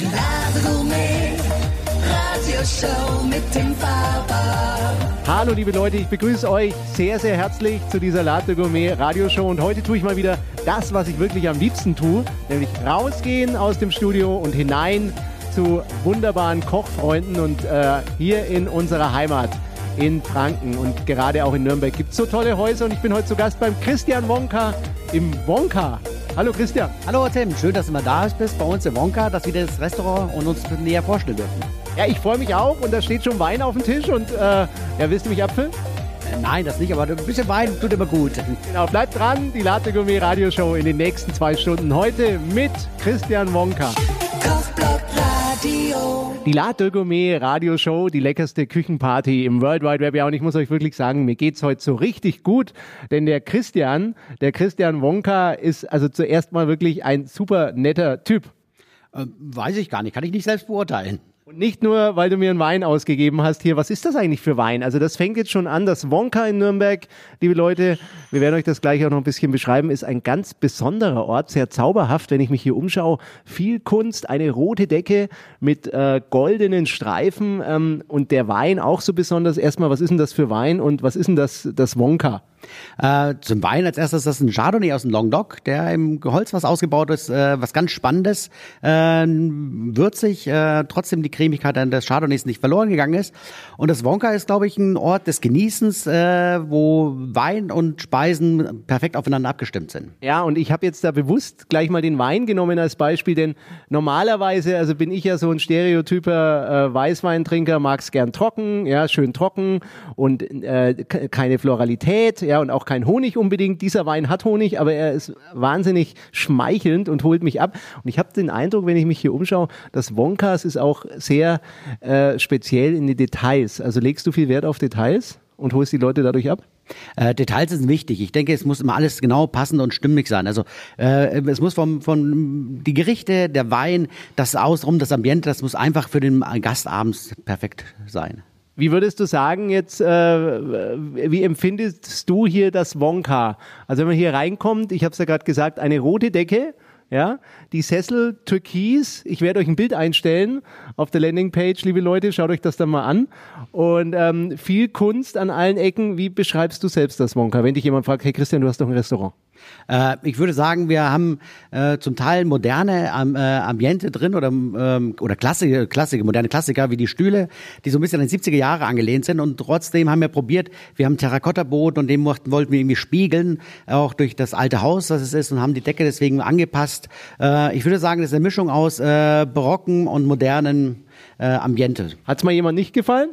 Die Ladegourmet Radioshow mit dem Faber. Hallo liebe Leute, ich begrüße euch sehr, sehr herzlich zu dieser Latte Gourmet Radioshow und heute tue ich mal wieder das, was ich wirklich am liebsten tue, nämlich rausgehen aus dem Studio und hinein zu wunderbaren Kochfreunden und äh, hier in unserer Heimat in Franken und gerade auch in Nürnberg gibt es so tolle Häuser und ich bin heute zu Gast beim Christian Wonka im Wonka. Hallo Christian. Hallo Tim, schön, dass du mal da bist bei uns im Wonka, dass wir das Restaurant und uns näher vorstellen dürfen. Ja, ich freue mich auch und da steht schon Wein auf dem Tisch und äh, ja, willst du mich abfüllen? Äh, nein, das nicht, aber ein bisschen Wein tut immer gut. Genau, bleibt dran, die Latte Gourmet Radioshow in den nächsten zwei Stunden. Heute mit Christian Wonka. Kochblock Radio. Die Latte Gourmet Radioshow, die leckerste Küchenparty im World Wide Web. Ja, und ich muss euch wirklich sagen, mir geht's heute so richtig gut, denn der Christian, der Christian Wonka ist also zuerst mal wirklich ein super netter Typ. Äh, weiß ich gar nicht, kann ich nicht selbst beurteilen. Und nicht nur, weil du mir einen Wein ausgegeben hast hier. Was ist das eigentlich für Wein? Also das fängt jetzt schon an. Das Wonka in Nürnberg, liebe Leute, wir werden euch das gleich auch noch ein bisschen beschreiben, ist ein ganz besonderer Ort, sehr zauberhaft, wenn ich mich hier umschaue. Viel Kunst, eine rote Decke mit äh, goldenen Streifen ähm, und der Wein auch so besonders. Erstmal, was ist denn das für Wein und was ist denn das, das Wonka? Äh, zum Wein als erstes das ist ein Chardonnay aus dem Languedoc, der im Holzfass ausgebaut ist, äh, was ganz Spannendes, äh, würzig, äh, trotzdem die Cremigkeit des Chardonnays nicht verloren gegangen ist. Und das Wonka ist, glaube ich, ein Ort des Genießens, äh, wo Wein und Speisen perfekt aufeinander abgestimmt sind. Ja, und ich habe jetzt da bewusst gleich mal den Wein genommen als Beispiel, denn normalerweise, also bin ich ja so ein stereotyper äh, Weißweintrinker, mag's gern trocken, ja, schön trocken und äh, keine Floralität, ja, und auch kein Honig unbedingt. Dieser Wein hat Honig, aber er ist wahnsinnig schmeichelnd und holt mich ab. Und ich habe den Eindruck, wenn ich mich hier umschaue, dass Wonkas ist auch sehr äh, speziell in die Details. Also legst du viel Wert auf Details und holst die Leute dadurch ab? Äh, Details sind wichtig. Ich denke, es muss immer alles genau passend und stimmig sein. Also äh, es muss vom, von die Gerichte, der Wein, das Ausrum, das Ambiente, das muss einfach für den Gast abends perfekt sein. Wie würdest du sagen jetzt, äh, wie empfindest du hier das Wonka? Also wenn man hier reinkommt, ich habe es ja gerade gesagt, eine rote Decke, ja, die Sessel türkis. Ich werde euch ein Bild einstellen auf der Landingpage, liebe Leute, schaut euch das dann mal an. Und ähm, viel Kunst an allen Ecken. Wie beschreibst du selbst das Wonka? Wenn dich jemand fragt, hey Christian, du hast doch ein Restaurant. Äh, ich würde sagen, wir haben äh, zum Teil moderne ähm, äh, Ambiente drin oder, ähm, oder Klassiker, Klassiker, moderne Klassiker wie die Stühle, die so ein bisschen an die 70er Jahre angelehnt sind und trotzdem haben wir probiert, wir haben Terrakotta-Boden und dem wollten, wir irgendwie spiegeln, auch durch das alte Haus, das es ist und haben die Decke deswegen angepasst. Äh, ich würde sagen, das ist eine Mischung aus äh, barocken und modernen äh, Ambiente. Hat's mal jemand nicht gefallen?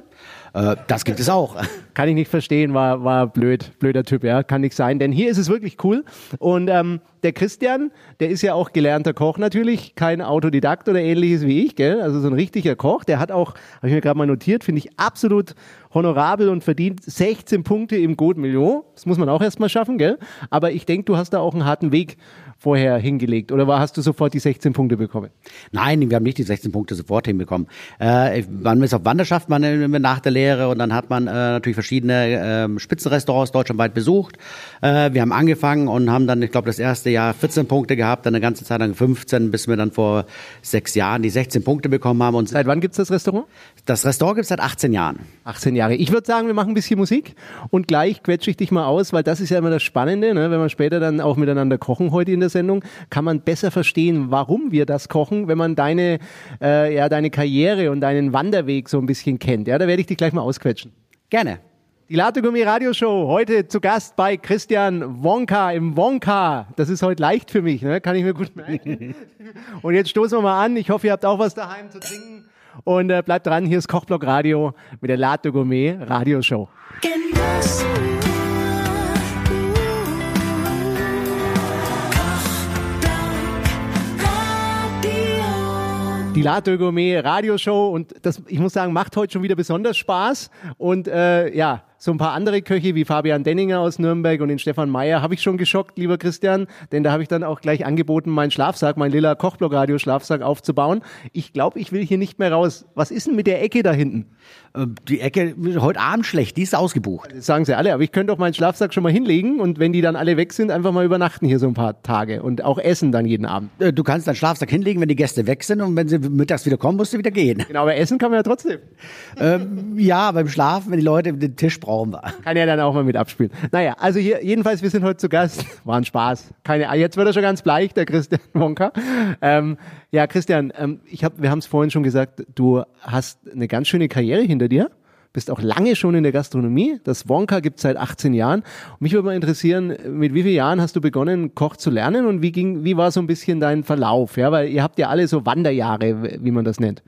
Äh, das gibt es auch. Kann ich nicht verstehen, war, war blöd, blöder Typ, ja, kann nicht sein. Denn hier ist es wirklich cool. Und ähm, der Christian, der ist ja auch gelernter Koch natürlich, kein Autodidakt oder ähnliches wie ich, gell? Also so ein richtiger Koch. Der hat auch, habe ich mir gerade mal notiert, finde ich absolut honorabel und verdient 16 Punkte im Code Million. Das muss man auch erstmal schaffen, gell? Aber ich denke, du hast da auch einen harten Weg vorher hingelegt? Oder war, hast du sofort die 16 Punkte bekommen? Nein, wir haben nicht die 16 Punkte sofort hinbekommen. Äh, man ist auf Wanderschaft man nach der Lehre und dann hat man äh, natürlich verschiedene äh, Spitzenrestaurants deutschlandweit besucht. Äh, wir haben angefangen und haben dann, ich glaube, das erste Jahr 14 Punkte gehabt, dann eine ganze Zeit lang 15, bis wir dann vor sechs Jahren die 16 Punkte bekommen haben. Und seit wann gibt's das Restaurant? Das Restaurant gibt's seit 18 Jahren. 18 Jahre. Ich würde sagen, wir machen ein bisschen Musik und gleich quetsche ich dich mal aus, weil das ist ja immer das Spannende, ne? wenn wir später dann auch miteinander kochen heute in der Sendung, kann man besser verstehen, warum wir das kochen, wenn man deine, äh, ja, deine Karriere und deinen Wanderweg so ein bisschen kennt. Ja, da werde ich dich gleich mal ausquetschen. Gerne. Die Latte Gummi Radioshow, heute zu Gast bei Christian Wonka im Wonka. Das ist heute leicht für mich, ne? kann ich mir gut merken. Und jetzt stoßen wir mal an. Ich hoffe, ihr habt auch was daheim zu trinken. Und äh, bleibt dran, hier ist Kochblock Radio mit der Latte Gourmet Radioshow. Genuss. Die Latte Gourmet Radioshow und das, ich muss sagen, macht heute schon wieder besonders Spaß. Und äh, ja, so ein paar andere Köche wie Fabian Denninger aus Nürnberg und den Stefan Meyer habe ich schon geschockt, lieber Christian, denn da habe ich dann auch gleich angeboten, meinen Schlafsack, mein lila Kochblock Radio Schlafsack aufzubauen. Ich glaube, ich will hier nicht mehr raus. Was ist denn mit der Ecke da hinten? Äh, Die Ecke heute Abend schlecht, die ist ausgebucht. Das sagen sie alle, aber ich könnte doch meinen Schlafsack schon mal hinlegen und wenn die dann alle weg sind, einfach mal übernachten hier so ein paar Tage und auch essen dann jeden Abend. Äh, Du kannst deinen Schlafsack hinlegen, wenn die Gäste weg sind und wenn sie mittags wieder kommen, musst du wieder gehen. Genau, aber essen kann man ja trotzdem. ähm, ja, beim Schlafen, wenn die Leute den Tisch brauchen. Kann ja dann auch mal mit abspielen. Naja, also hier, jedenfalls, wir sind heute zu Gast. War ein Spaß. Keine, jetzt wird er schon ganz bleich, der Christian Wonka. Ähm, ja, Christian, ähm, ich hab, wir haben es vorhin schon gesagt, du hast eine ganz schöne Karriere hinter dir. Bist auch lange schon in der Gastronomie. Das Wonka gibt seit 18 Jahren. Mich würde mal interessieren, mit wie vielen Jahren hast du begonnen, Koch zu lernen und wie ging, wie war so ein bisschen dein Verlauf? Ja, weil ihr habt ja alle so Wanderjahre, wie man das nennt.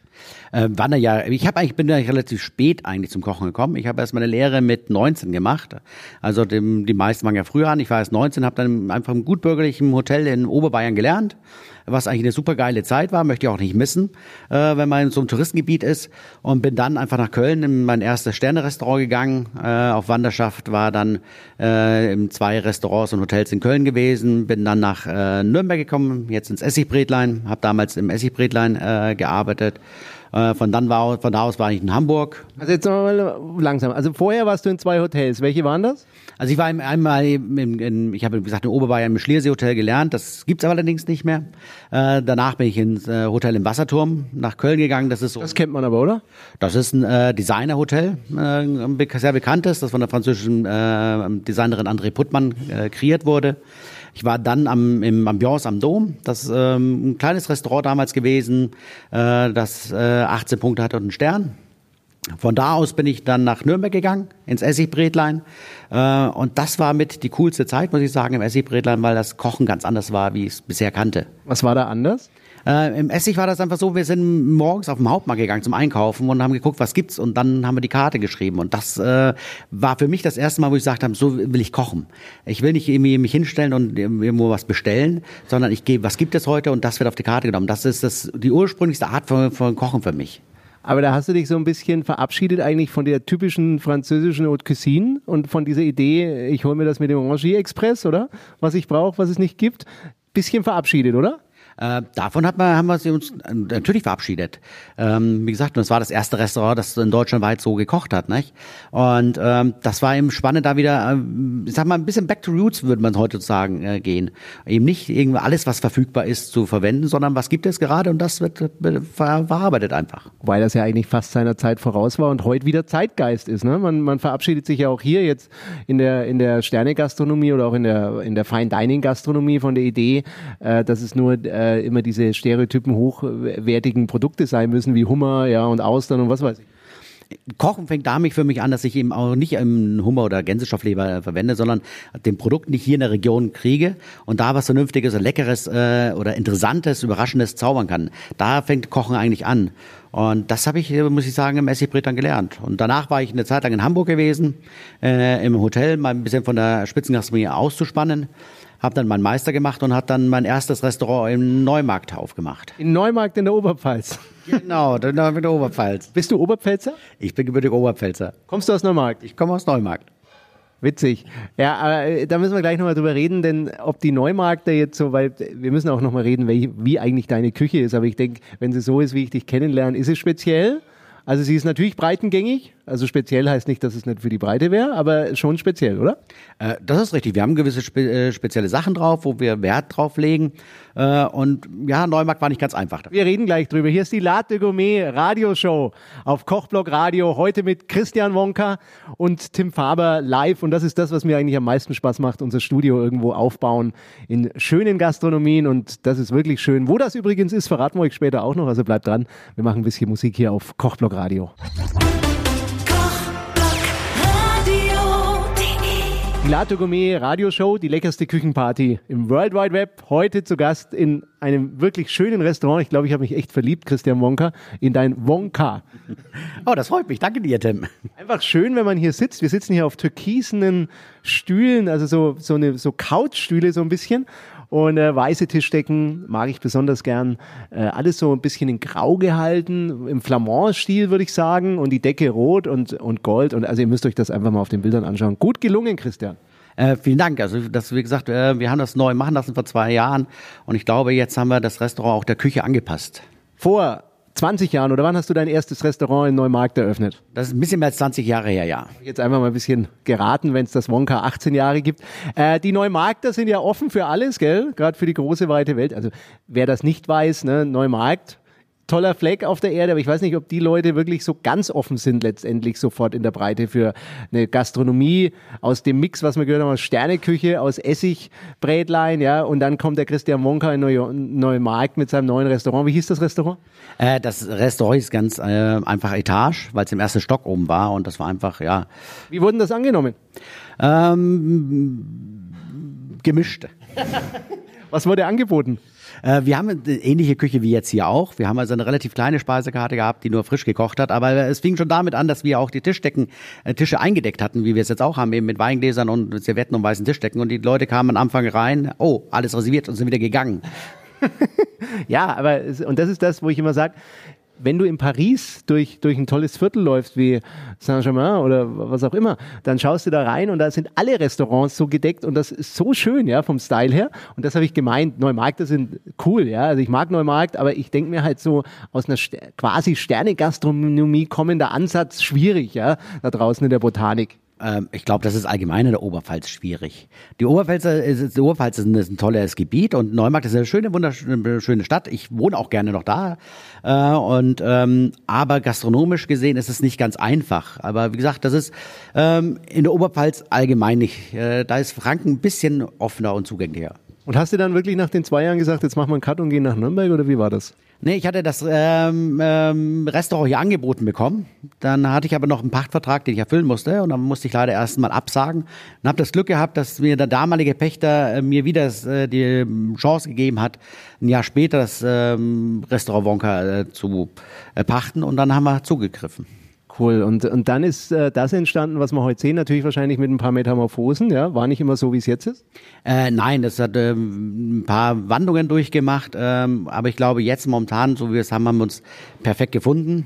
Äh, Wanderjahr. Ich habe eigentlich bin eigentlich relativ spät eigentlich zum Kochen gekommen. Ich habe erst meine Lehre mit 19 gemacht. Also dem, die meisten waren ja früher an. Ich war erst 19, habe dann einfach im gutbürgerlichen Hotel in Oberbayern gelernt, was eigentlich eine super geile Zeit war, möchte ich auch nicht missen, äh, wenn man in so einem Touristengebiet ist. Und bin dann einfach nach Köln in mein erstes Sterne-Restaurant gegangen. Äh, auf Wanderschaft war dann äh, in zwei Restaurants und Hotels in Köln gewesen. Bin dann nach äh, Nürnberg gekommen, jetzt ins Essigbretlein. Habe damals im Essigbretlein äh, gearbeitet. Äh, von, dann war, von da aus war ich in Hamburg. Also jetzt noch mal langsam. Also vorher warst du in zwei Hotels. Welche waren das? Also ich war einmal, im, in, ich habe wie gesagt in Oberbayern im Schliersee Hotel gelernt, das gibt's aber allerdings nicht mehr. Äh, danach bin ich ins äh, Hotel im Wasserturm nach Köln gegangen. Das ist so, Das kennt man aber, oder? das ist ein äh, Designerhotel, äh, sehr bekanntes, das von der französischen äh, Designerin André Puttmann äh, kreiert wurde. Ich war dann am, im Ambiance am Dom, das ähm, ein kleines Restaurant damals gewesen, äh, das äh, 18 Punkte hat und einen Stern. Von da aus bin ich dann nach Nürnberg gegangen, ins Essigbretlein. Äh, und das war mit die coolste Zeit, muss ich sagen, im Essigbretlein, weil das Kochen ganz anders war, wie ich es bisher kannte. Was war da anders? Äh, Im Essig war das einfach so, wir sind morgens auf den Hauptmarkt gegangen zum Einkaufen und haben geguckt, was gibt's und dann haben wir die Karte geschrieben und das äh, war für mich das erste Mal, wo ich gesagt habe, so will ich kochen. Ich will nicht irgendwie mich hinstellen und irgendwo was bestellen, sondern ich gehe, was gibt es heute und das wird auf die Karte genommen. Das ist das die ursprünglichste Art von, von Kochen für mich. Aber da hast du dich so ein bisschen verabschiedet eigentlich von der typischen französischen Haute Cuisine und von dieser Idee, ich hole mir das mit dem Orangier Express, oder? Was ich brauche, was es nicht gibt. Bisschen verabschiedet, oder? Äh, davon hat man, haben wir sie uns äh, natürlich verabschiedet. Ähm, wie gesagt, das war das erste Restaurant, das in Deutschland weit so gekocht hat. Nicht? Und ähm, das war eben spannend, da wieder, ähm, ich sag mal, ein bisschen back to roots, würde man heute sagen, äh, gehen. Eben nicht irgendwie alles, was verfügbar ist, zu verwenden, sondern was gibt es gerade und das wird, wird ver verarbeitet einfach. Wobei das ja eigentlich fast seiner Zeit voraus war und heute wieder Zeitgeist ist. Ne? Man, man verabschiedet sich ja auch hier jetzt in der, in der Sterne-Gastronomie oder auch in der, in der Fine-Dining-Gastronomie von der Idee, äh, dass es nur äh, immer diese stereotypen hochwertigen Produkte sein müssen, wie Hummer ja, und Austern und was weiß ich. Kochen fängt damit für mich an, dass ich eben auch nicht einen Hummer- oder Gänsestoffleber äh, verwende, sondern den Produkt nicht hier in der Region kriege und da was Vernünftiges, und Leckeres äh, oder Interessantes, Überraschendes zaubern kann. Da fängt Kochen eigentlich an. Und das habe ich, äh, muss ich sagen, im Essigbrett dann gelernt. Und danach war ich eine Zeit lang in Hamburg gewesen, äh, im Hotel, mal ein bisschen von der Spitzengastronomie auszuspannen. Habe dann meinen Meister gemacht und habe dann mein erstes Restaurant im Neumarkt aufgemacht. In Neumarkt in der Oberpfalz. Genau, dann in der Oberpfalz. Bist du Oberpfälzer? Ich bin gebürtiger Oberpfälzer. Kommst du aus Neumarkt? Ich komme aus Neumarkt. Witzig. Ja, äh, da müssen wir gleich nochmal drüber reden, denn ob die Neumarkter jetzt so, weil wir müssen auch nochmal reden, wie, wie eigentlich deine Küche ist. Aber ich denke, wenn sie so ist, wie ich dich kennenlerne, ist es speziell. Also sie ist natürlich breitengängig. Also speziell heißt nicht, dass es nicht für die Breite wäre, aber schon speziell, oder? Äh, das ist richtig. Wir haben gewisse spe äh, spezielle Sachen drauf, wo wir Wert drauf legen. Äh, und ja, Neumarkt war nicht ganz einfach. Wir reden gleich drüber. Hier ist die Latte Gourmet Radioshow auf Kochblock Radio. Heute mit Christian Wonka und Tim Faber live. Und das ist das, was mir eigentlich am meisten Spaß macht. Unser Studio irgendwo aufbauen in schönen Gastronomien. Und das ist wirklich schön. Wo das übrigens ist, verraten wir euch später auch noch. Also bleibt dran. Wir machen ein bisschen Musik hier auf Kochblock Radio. Die Latte Gourmet Radioshow, die leckerste Küchenparty im World Wide Web. Heute zu Gast in einem wirklich schönen Restaurant. Ich glaube, ich habe mich echt verliebt, Christian Wonka, in dein Wonka. Oh, das freut mich. Danke dir, Tim. Einfach schön, wenn man hier sitzt. Wir sitzen hier auf türkisenen Stühlen, also so, so eine, so Couchstühle so ein bisschen. Und äh, weiße Tischdecken mag ich besonders gern. Äh, alles so ein bisschen in Grau gehalten, im Flamand-Stil würde ich sagen. Und die Decke rot und, und Gold. Und also ihr müsst euch das einfach mal auf den Bildern anschauen. Gut gelungen, Christian. Äh, vielen Dank. Also, das, wie gesagt, äh, wir haben das neu machen lassen vor zwei Jahren. Und ich glaube, jetzt haben wir das Restaurant auch der Küche angepasst. Vor 20 Jahren oder wann hast du dein erstes Restaurant in Neumarkt eröffnet? Das ist ein bisschen mehr als 20 Jahre her, ja. Jetzt einfach mal ein bisschen geraten, wenn es das Wonka 18 Jahre gibt. Äh, die Neumarkter sind ja offen für alles, gell? Gerade für die große, weite Welt. Also wer das nicht weiß, ne, Neumarkt, toller Fleck auf der Erde, aber ich weiß nicht, ob die Leute wirklich so ganz offen sind letztendlich sofort in der Breite für eine Gastronomie aus dem Mix, was wir gehört haben, aus Sterneküche, aus Essigbrätlein, ja, und dann kommt der Christian Wonka in Neu Neumarkt mit seinem neuen Restaurant. Wie hieß das Restaurant? Äh, das Restaurant ist ganz äh, einfach Etage, weil es im ersten Stock oben war und das war einfach, ja, Wie wurden das angenommen? ähm, gemischt. Was wurde angeboten? Äh, wir haben eine ähnliche Küche wie jetzt hier auch. Wir haben also eine relativ kleine Speisekarte gehabt, die nur frisch gekocht hat. Aber es fing schon damit an, dass wir auch die Tischdecken, äh, Tische eingedeckt hatten, wie wir es jetzt auch haben, eben mit Weingläsern und Servietten und weißen Tischdecken. Und die Leute kamen am Anfang rein, oh, alles reserviert und sind wieder gegangen. Ja, aber und das ist das, wo ich immer sage, wenn du in Paris durch, durch ein tolles Viertel läufst wie Saint-Germain oder was auch immer, dann schaust du da rein und da sind alle Restaurants so gedeckt und das ist so schön, ja, vom Style her. Und das habe ich gemeint. Neumarkter sind cool, ja. Also ich mag Neumarkt, aber ich denke mir halt so aus einer quasi Sterne-Gastronomie kommender Ansatz schwierig, ja, da draußen in der Botanik. Ähm, ich glaube, das ist allgemein in der Oberpfalz schwierig. Die Oberpfalz, ist, die Oberpfalz ist ein, ist ein tolles Gebiet und Neumarkt ist eine schöne, wunderschöne schöne Stadt. Ich wohne auch gerne noch da. Äh, und ähm, aber gastronomisch gesehen ist es nicht ganz einfach. Aber wie gesagt, das ist ähm, in der Oberpfalz allgemein nicht. Äh, da ist Franken ein bisschen offener und zugänglicher. Und hast du dann wirklich nach den zwei Jahren gesagt, jetzt machen wir einen Cut und gehen nach Nürnberg oder wie war das? Nee, ich hatte das ähm, ähm, Restaurant hier angeboten bekommen. Dann hatte ich aber noch einen Pachtvertrag, den ich erfüllen musste. Und dann musste ich leider erst mal absagen. Und habe das Glück gehabt, dass mir der damalige Pächter äh, mir wieder äh, die ähm, Chance gegeben hat, ein Jahr später das ähm, Restaurant Wonka äh, zu äh, pachten. Und dann haben wir zugegriffen. Cool. Und, und dann ist äh, das entstanden, was wir heute sehen, natürlich wahrscheinlich mit ein paar Metamorphosen, ja. War nicht immer so, wie es jetzt ist. Äh, nein, das hat ähm, ein paar Wandlungen durchgemacht, ähm, aber ich glaube jetzt momentan, so wie wir es haben, haben wir uns perfekt gefunden.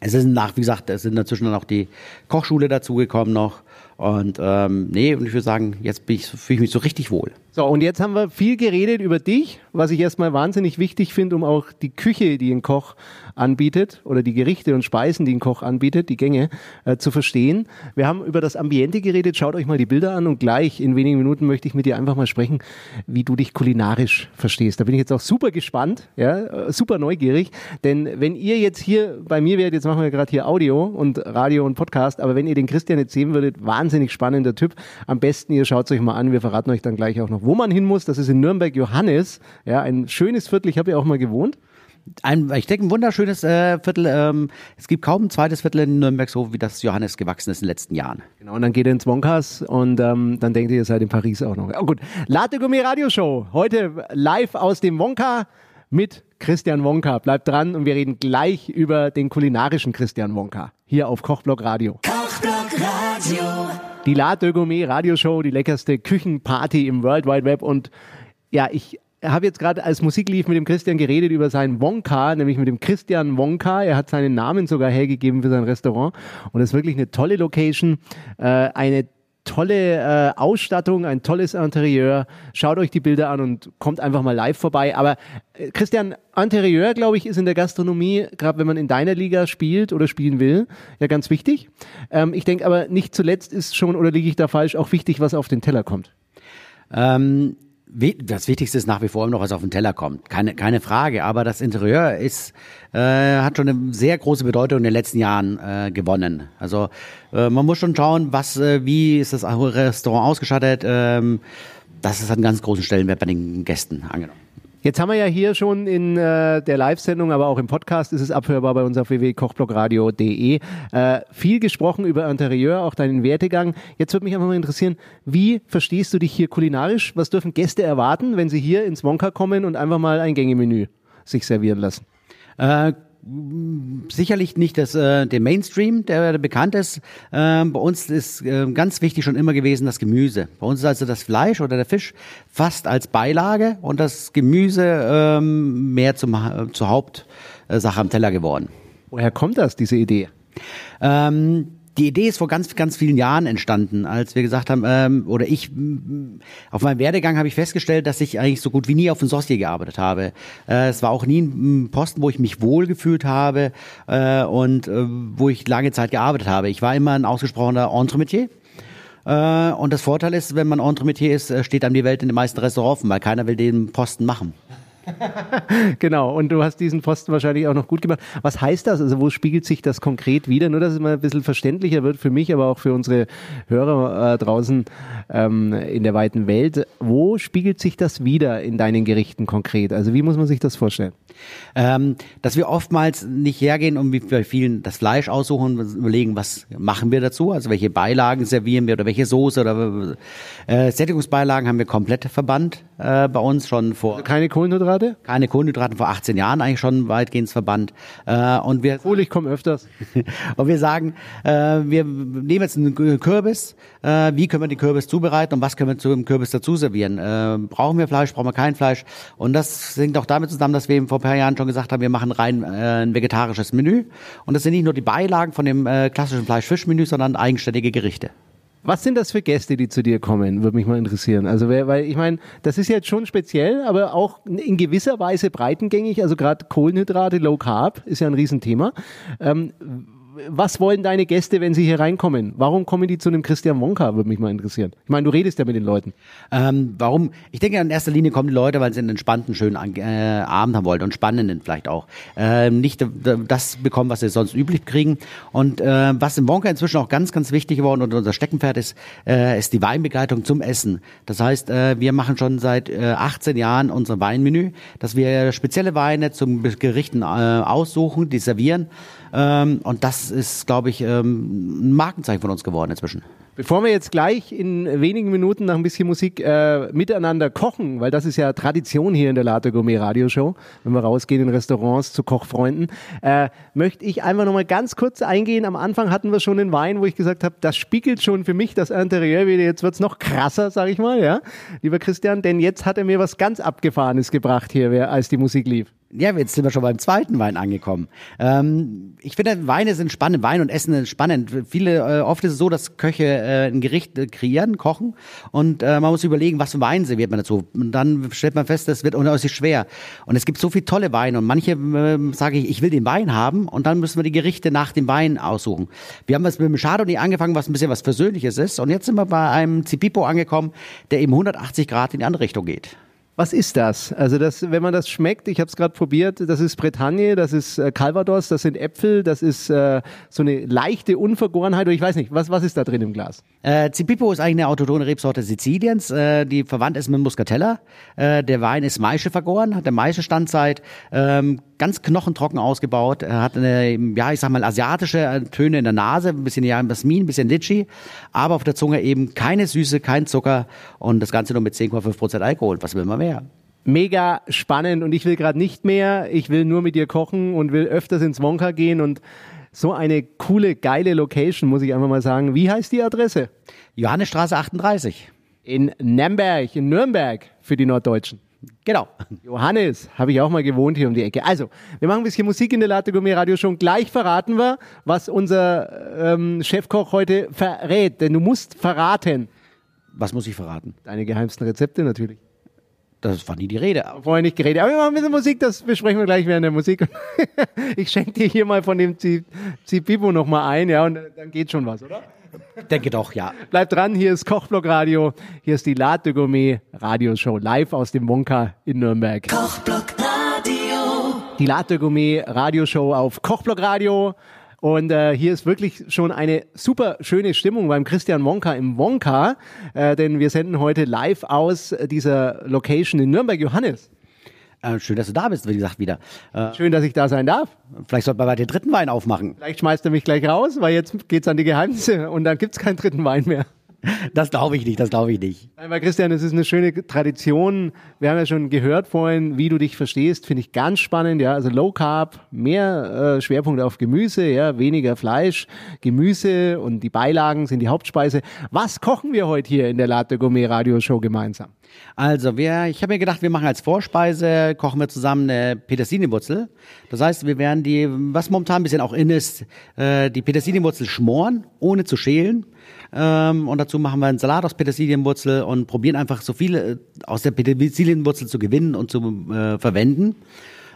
Es ist nach, wie gesagt, es sind dazwischen dann auch die Kochschule dazugekommen noch. Und ähm, nee, und ich würde sagen, jetzt fühle ich mich so richtig wohl. So, und jetzt haben wir viel geredet über dich, was ich erstmal wahnsinnig wichtig finde, um auch die Küche, die ein Koch anbietet, oder die Gerichte und Speisen, die ein Koch anbietet, die Gänge, äh, zu verstehen. Wir haben über das Ambiente geredet, schaut euch mal die Bilder an und gleich in wenigen Minuten möchte ich mit dir einfach mal sprechen, wie du dich kulinarisch verstehst. Da bin ich jetzt auch super gespannt, ja, äh, super neugierig, denn wenn ihr jetzt hier bei mir wärt, jetzt machen wir gerade hier Audio und Radio und Podcast, aber wenn ihr den Christian jetzt sehen würdet, wahnsinnig spannender Typ. Am besten ihr schaut es euch mal an, wir verraten euch dann gleich auch noch, wo man hin muss. Das ist in Nürnberg Johannes, ja, ein schönes Viertel, ich habe ja auch mal gewohnt. Ein, ich denke, ein wunderschönes äh, Viertel. Ähm, es gibt kaum ein zweites Viertel in Nürnberg, so wie das Johannes gewachsen ist in den letzten Jahren. Genau, und dann geht ihr ins Wonkas und ähm, dann denkt ihr, ihr seid in Paris auch noch. Oh gut, Latte Gourmet Radioshow. Heute live aus dem Wonka mit Christian Wonka. Bleibt dran und wir reden gleich über den kulinarischen Christian Wonka. Hier auf Kochblock Radio. Kochblock Radio. Die Latte Gourmet Radioshow, die leckerste Küchenparty im World Wide Web. Und ja, ich habe jetzt gerade als Musik lief mit dem Christian geredet über seinen Wonka, nämlich mit dem Christian Wonka. Er hat seinen Namen sogar hergegeben für sein Restaurant. Und das ist wirklich eine tolle Location, äh, eine tolle äh, Ausstattung, ein tolles Interieur. Schaut euch die Bilder an und kommt einfach mal live vorbei. Aber äh, Christian, Interieur, glaube ich, ist in der Gastronomie, gerade wenn man in deiner Liga spielt oder spielen will, ja ganz wichtig. Ähm, ich denke aber nicht zuletzt ist schon, oder liege ich da falsch, auch wichtig, was auf den Teller kommt. Ähm, das Wichtigste ist nach wie vor immer noch, was auf den Teller kommt. Keine, keine Frage. Aber das Interieur ist, äh, hat schon eine sehr große Bedeutung in den letzten Jahren äh, gewonnen. Also äh, man muss schon schauen, was, äh, wie ist das Restaurant ausgestattet. Ähm, das ist einen ganz großen Stellenwert bei den Gästen angenommen. Jetzt haben wir ja hier schon in äh, der Live-Sendung, aber auch im Podcast ist es abhörbar bei uns auf www.kochblockradio.de. Äh, viel gesprochen über Interieur, auch deinen Wertegang. Jetzt würde mich einfach mal interessieren, wie verstehst du dich hier kulinarisch? Was dürfen Gäste erwarten, wenn sie hier ins Wonka kommen und einfach mal ein Gängemenü sich servieren lassen? Äh, sicherlich nicht das, äh, der Mainstream, der, der bekannt ist. Ähm, bei uns ist äh, ganz wichtig schon immer gewesen das Gemüse. Bei uns ist also das Fleisch oder der Fisch fast als Beilage und das Gemüse ähm, mehr zum, Ha- zur Hauptsache am Teller geworden. Woher kommt das, diese Idee? Ähm, Die Idee ist vor ganz, ganz vielen Jahren entstanden, als wir gesagt haben, ähm, oder ich, auf meinem Werdegang habe ich festgestellt, dass ich eigentlich so gut wie nie auf dem Saucier gearbeitet habe. Äh, es war auch nie ein Posten, wo ich mich wohl gefühlt habe äh, und äh, wo ich lange Zeit gearbeitet habe. Ich war immer ein ausgesprochener Entremetier. Äh, und das Vorteil ist, wenn man Entremetier ist, äh, steht einem die Welt in den meisten Restaurants, offen, weil keiner will den Posten machen. Genau, und du hast diesen Posten wahrscheinlich auch noch gut gemacht. Was heißt das? Also wo spiegelt sich das konkret wieder? Nur, dass es mal ein bisschen verständlicher wird für mich, aber auch für unsere Hörer äh, draußen ähm, in der weiten Welt. Wo spiegelt sich das wieder in deinen Gerichten konkret? Also wie muss man sich das vorstellen? Ähm, dass wir oftmals nicht hergehen und wie bei vielen das Fleisch aussuchen und überlegen, was machen wir dazu, also welche Beilagen servieren wir oder welche Soße oder äh, Sättigungsbeilagen haben wir komplett verbannt äh, bei uns schon vor Keine Kohlenhydrate? keine Kohlenhydraten vor 18 Jahren eigentlich schon weitgehend verbannt äh, und wir Obwohl, ich komme öfters. und wir sagen, äh, wir nehmen jetzt einen Kürbis, äh, wie können wir den Kürbis zubereiten und was können wir zu dem Kürbis dazu servieren? Äh, brauchen wir Fleisch, brauchen wir kein Fleisch? Und das hängt auch damit zusammen, dass wir eben vor ein paar Jahren schon gesagt haben, wir machen rein äh, ein vegetarisches Menü. Und das sind nicht nur die Beilagen von dem äh, klassischen Fleisch-Fisch-Menü, sondern eigenständige Gerichte. Was sind das für Gäste, die zu dir kommen? Würde mich mal interessieren. Also, weil ich meine, das ist jetzt schon speziell, aber auch in gewisser Weise breitengängig. Also gerade Kohlenhydrate, Low Carb ist ja ein Riesenthema. Ähm, was wollen deine Gäste, wenn sie hier reinkommen? Warum kommen die zu einem Christian Wonka? Würde mich mal interessieren. Ich meine, du redest ja mit den Leuten. Ähm, warum? Ich denke, in erster Linie kommen die Leute, weil sie einen entspannten, schönen äh, Abend haben wollen und spannenden vielleicht auch. Ähm, nicht äh, das bekommen, was sie sonst üblich kriegen. Und äh, was im Wonka inzwischen auch ganz, ganz wichtig geworden und unser Steckenpferd ist, äh, ist die Weinbegleitung zum Essen. Das heißt, äh, wir machen schon seit äh, 18 Jahren unser Weinmenü, dass wir spezielle Weine zum Gerichten äh, aussuchen, die servieren. Ähm, und das ist, glaube ich, ähm, ein Markenzeichen von uns geworden inzwischen. Bevor wir jetzt gleich in wenigen Minuten nach ein bisschen Musik äh, miteinander kochen, weil das ist ja Tradition hier in der Latte Gourmet Radioshow, wenn wir rausgehen in Restaurants zu Kochfreunden, äh, möchte ich einfach nochmal ganz kurz eingehen. Am Anfang hatten wir schon den Wein, wo ich gesagt habe, das spiegelt schon für mich das Interieur wieder. Jetzt wird's noch krasser, sag ich mal, ja, lieber Christian, denn jetzt hat er mir was ganz Abgefahrenes gebracht hier, als die Musik lief. Ja, jetzt sind wir schon beim zweiten Wein angekommen. Ähm, ich finde, Weine sind spannend, Wein und Essen sind spannend. Viele, äh, oft ist es so, dass Köche äh, ein Gericht äh, kreieren, kochen und äh, man muss überlegen, was für Wein serviert man dazu. Und dann stellt man fest, das wird unheimlich schwer. Und es gibt so viele tolle Weine und manche äh, sage ich, ich will den Wein haben und dann müssen wir die Gerichte nach dem Wein aussuchen. Wir haben was mit dem Chardonnay angefangen, was ein bisschen was Versöhnliches ist und jetzt sind wir bei einem Zipipo angekommen, der eben 180 Grad in die andere Richtung geht. Was ist das? Also das, wenn man das schmeckt, ich habe es gerade probiert, das ist Bretagne, das ist äh, Calvados, das sind Äpfel, das ist äh, so eine leichte Unvergorenheit. Oder ich weiß nicht, was, was ist da drin im Glas? Äh, Zipipo ist eigentlich eine autochtone Rebsorte Siziliens, äh, die verwandt ist mit Muscatella. Äh, der Wein ist Maische vergoren, hat der Maischestandzeit, ähm, ganz knochentrocken ausgebaut, er hat eine, ja, ich sag mal, asiatische äh, Töne in der Nase, ein bisschen ja, Jasmin, ein bisschen Litchi, aber auf der Zunge eben keine Süße, kein Zucker und das Ganze nur mit 10,5 Prozent Alkohol. Was will man mehr? Mega spannend und ich will gerade nicht mehr. Ich will nur mit dir kochen und will öfters ins Wonka gehen und so eine coole, geile Location, muss ich einfach mal sagen. Wie heißt die Adresse? Johannesstraße 38. In Nürnberg, in Nürnberg für die Norddeutschen. Genau. Johannes, habe ich auch mal gewohnt hier um die Ecke. Also, wir machen ein bisschen Musik in der Latte Gourmet Radio schon. Gleich verraten wir, was unser ähm, Chefkoch heute verrät. Denn du musst verraten. Was muss ich verraten? Deine geheimsten Rezepte natürlich. Das war nie die Rede. Vorher nicht geredet. Aber wir machen ein bisschen Musik, das besprechen wir gleich während der Musik. ich schenke dir hier mal von dem Zipipo noch mal ein, ja, und dann geht schon was, oder? Denke doch, ja. Bleibt dran, hier ist Kochblock Radio, hier ist die Latte Gourmet Radioshow live aus dem Wonka in Nürnberg. Kochblock Radio. die Latte Gourmet Radioshow auf Kochblock Radio. Und äh, hier ist wirklich schon eine super schöne Stimmung beim Christian Wonka im Wonka, äh, denn wir senden heute live aus dieser Location in Nürnberg. Johannes, Äh, schön, dass du da bist, wie gesagt, wieder. Äh, schön, dass ich da sein darf. vielleicht sollten wir bei den dritten Wein aufmachen. Vielleicht schmeißt er mich gleich raus, weil jetzt geht's an die Geheimnisse und dann gibt's keinen dritten Wein mehr. Das glaube ich nicht, das glaube ich nicht. Weil Christian, es ist eine schöne Tradition. Wir haben ja schon gehört vorhin, wie du dich verstehst, finde ich ganz spannend. Ja, also Low Carb, mehr äh, Schwerpunkt auf Gemüse, ja, weniger Fleisch, Gemüse und die Beilagen sind die Hauptspeise. Was kochen wir heute hier in der Latte Gourmet Radio Show gemeinsam? Also, wir, ich habe mir gedacht, wir machen als Vorspeise, kochen wir zusammen eine Petersilienwurzel. Das heißt, wir werden die, was momentan ein bisschen auch in ist, äh, die Petersilienwurzel schmoren, ohne zu schälen. Ähm, und dazu machen wir einen Salat aus Petersilienwurzel und probieren einfach so viel äh, aus der Petersilienwurzel zu gewinnen und zu äh, verwenden.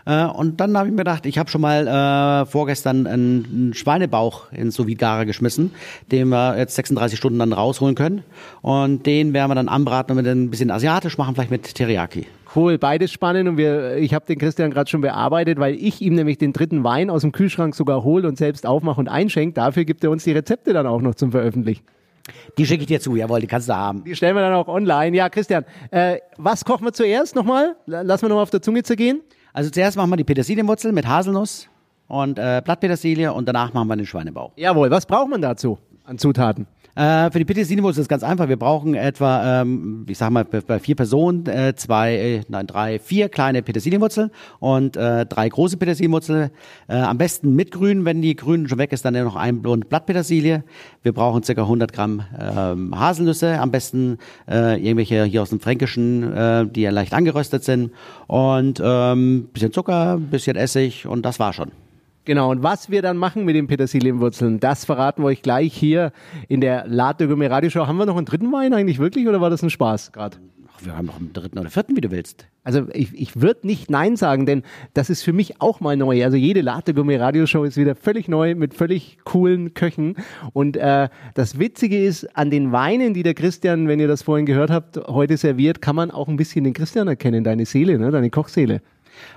Äh, und dann habe ich mir gedacht, ich habe schon mal äh, vorgestern einen, Schweinebauch in sous geschmissen, den wir jetzt 36 Stunden dann rausholen können. Und den werden wir dann anbraten und wir dann ein bisschen asiatisch machen, vielleicht mit Teriyaki. Cool, beides spannend und wir, ich habe den Christian gerade schon bearbeitet, weil ich ihm nämlich den dritten Wein aus dem Kühlschrank sogar hole und selbst aufmache und einschenke. Dafür gibt er uns die Rezepte dann auch noch zum Veröffentlichen. Die schicke ich dir zu, jawohl, die kannst du haben. Die stellen wir dann auch online. Ja, Christian, äh, was kochen wir zuerst nochmal? Lass wir nochmal auf der Zunge zergehen. Also zuerst machen wir die Petersilienwurzel mit Haselnuss und äh, Blattpetersilie und danach machen wir den Schweinebauch. Jawohl, was braucht man dazu an Zutaten? Äh, für die Petersilienwurzel ist es ganz einfach. Wir brauchen etwa, ähm, ich sag mal, bei vier Personen äh, zwei, äh, nein, drei, vier kleine Petersilienwurzeln und äh, drei große Petersilienwurzeln. Äh, am besten mit Grün, wenn die Grünen schon weg ist, dann noch ein Bund Blattpetersilie. Wir brauchen circa 100 Gramm ähm, Haselnüsse, am besten äh, irgendwelche hier aus dem Fränkischen, äh, die ja leicht angeröstet sind und ähm, bisschen Zucker, bisschen Essig und das war schon. Genau, und was wir dann machen mit den Petersilienwurzeln, das verraten wir euch gleich hier in der Gourmet Radioshow. Haben wir noch einen dritten Wein eigentlich wirklich oder war das ein Spaß gerade? Wir haben noch einen dritten oder vierten, wie du willst. Also ich, ich würde nicht Nein sagen, denn das ist für mich auch mal neu. Also jede Late Gourmet Radioshow ist wieder völlig neu mit völlig coolen Köchen. Und äh, das Witzige ist, an den Weinen, die der Christian, wenn ihr das vorhin gehört habt, heute serviert, kann man auch ein bisschen den Christian erkennen, deine Seele, ne? deine Kochseele.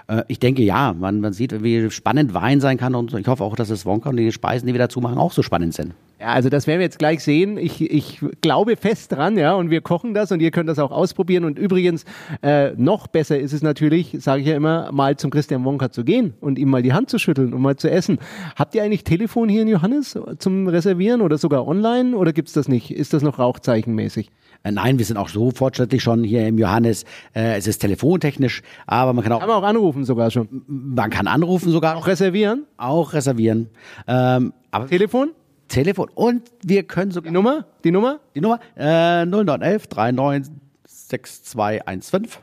Äh, ich denke ja, man, man sieht, wie spannend Wein sein kann und ich hoffe auch, dass das Wonka und die Speisen, die wir dazu machen, auch so spannend sind. Ja, also das werden wir jetzt gleich sehen. Ich, ich glaube fest dran, ja, und wir kochen das und ihr könnt das auch ausprobieren. Und übrigens, äh, noch besser ist es natürlich, sage ich ja immer, mal zum Christian Wonka zu gehen und ihm mal die Hand zu schütteln und mal zu essen. Habt ihr eigentlich Telefon hier in Johannes zum Reservieren oder sogar online oder gibt's das nicht? Ist das noch rauchzeichenmäßig? Äh, nein, wir sind auch so fortschrittlich schon hier im Johannes. Äh, es ist telefontechnisch, aber man kann auch. Man auch anrufen sogar schon. Man kann anrufen sogar. Auch reservieren? Auch reservieren. Ähm, aber Telefon? Telefon. Und wir können sogar. Die Nummer? Die Nummer? Die Nummer? Äh, 0911 39 6215.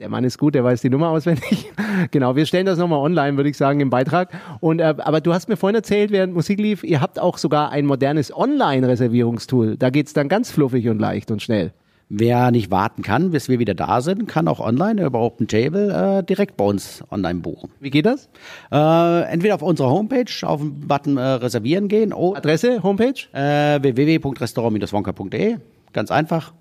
Der Mann ist gut, der weiß die Nummer auswendig. genau, wir stellen das nochmal online, würde ich sagen, im Beitrag. Und, äh, aber du hast mir vorhin erzählt, während Musik lief, ihr habt auch sogar ein modernes Online-Reservierungstool. Da geht's dann ganz fluffig und leicht und schnell. Wer nicht warten kann, bis wir wieder da sind, kann auch online über Open Table äh, direkt bei uns online buchen. Wie geht das? Äh, entweder auf unserer Homepage auf den Button äh, reservieren gehen. Adresse, Homepage? Äh, www.restaurant-wonka.de. Ganz einfach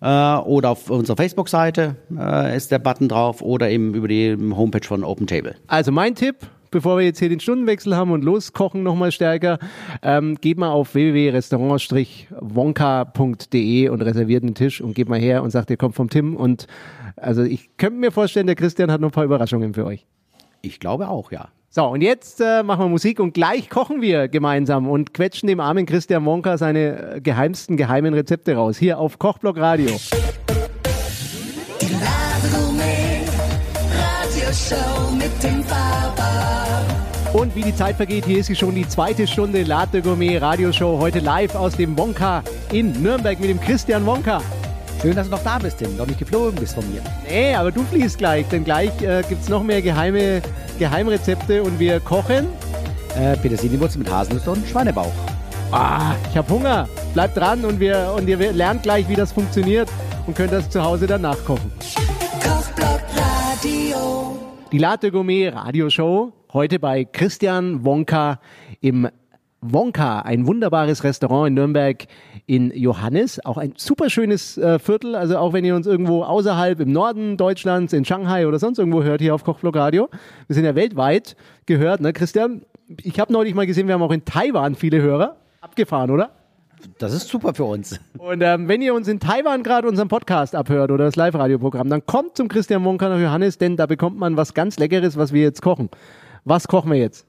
oder auf unserer Facebook-Seite äh, ist der Button drauf oder eben über die Homepage von Open Table. Also mein Tipp, bevor wir jetzt hier den Stundenwechsel haben und loskochen nochmal stärker, ähm, geht mal auf www.restaurant-wonka.de und reserviert einen Tisch und geht mal her und sagt, ihr kommt vom Tim und also ich könnte mir vorstellen, der Christian hat noch ein paar Überraschungen für euch. Ich glaube auch, ja. So, und jetzt äh, machen wir Musik und gleich kochen wir gemeinsam und quetschen dem armen Christian Wonka seine äh, geheimsten geheimen Rezepte raus. Hier auf Kochblock Radio. Die Gourmet Radioshow mit dem Papa. Und wie die Zeit vergeht, hier ist sie schon die zweite Stunde Latte Gourmet Radioshow. Heute live aus dem Wonka in Nürnberg mit dem Christian Wonka. Schön, dass du noch da bist, Tim. Noch nicht geflogen bist von mir. Nee, aber du fliegst gleich, denn gleich äh, gibt es noch mehr geheime Geheimrezepte und wir kochen. Äh, Petersilienwurzel mit Haselnüsse und Schweinebauch. Ah, ich habe Hunger. Bleibt dran und wir und ihr lernt gleich, wie das funktioniert und könnt das zu Hause dann nachkochen. Kochblock Radio. Die Latte Gourmet Radioshow. Heute bei Christian Wonka im Wonka, ein wunderbares Restaurant in Nürnberg in Johannes. Auch ein super schönes äh, Viertel. Also auch wenn ihr uns irgendwo außerhalb im Norden Deutschlands, in Shanghai oder sonst irgendwo hört, hier auf Kochblock Radio. Wir sind ja weltweit gehört, ne Christian? Ich habe neulich mal gesehen, wir haben auch in Taiwan viele Hörer. Abgefahren, oder? Das ist super für uns. Und ähm, wenn ihr uns in Taiwan gerade unseren Podcast abhört oder das Live-Radio-Programm, dann kommt zum Christian Wonka nach Johannes, denn da bekommt man was ganz Leckeres, was wir jetzt kochen. Was kochen wir jetzt?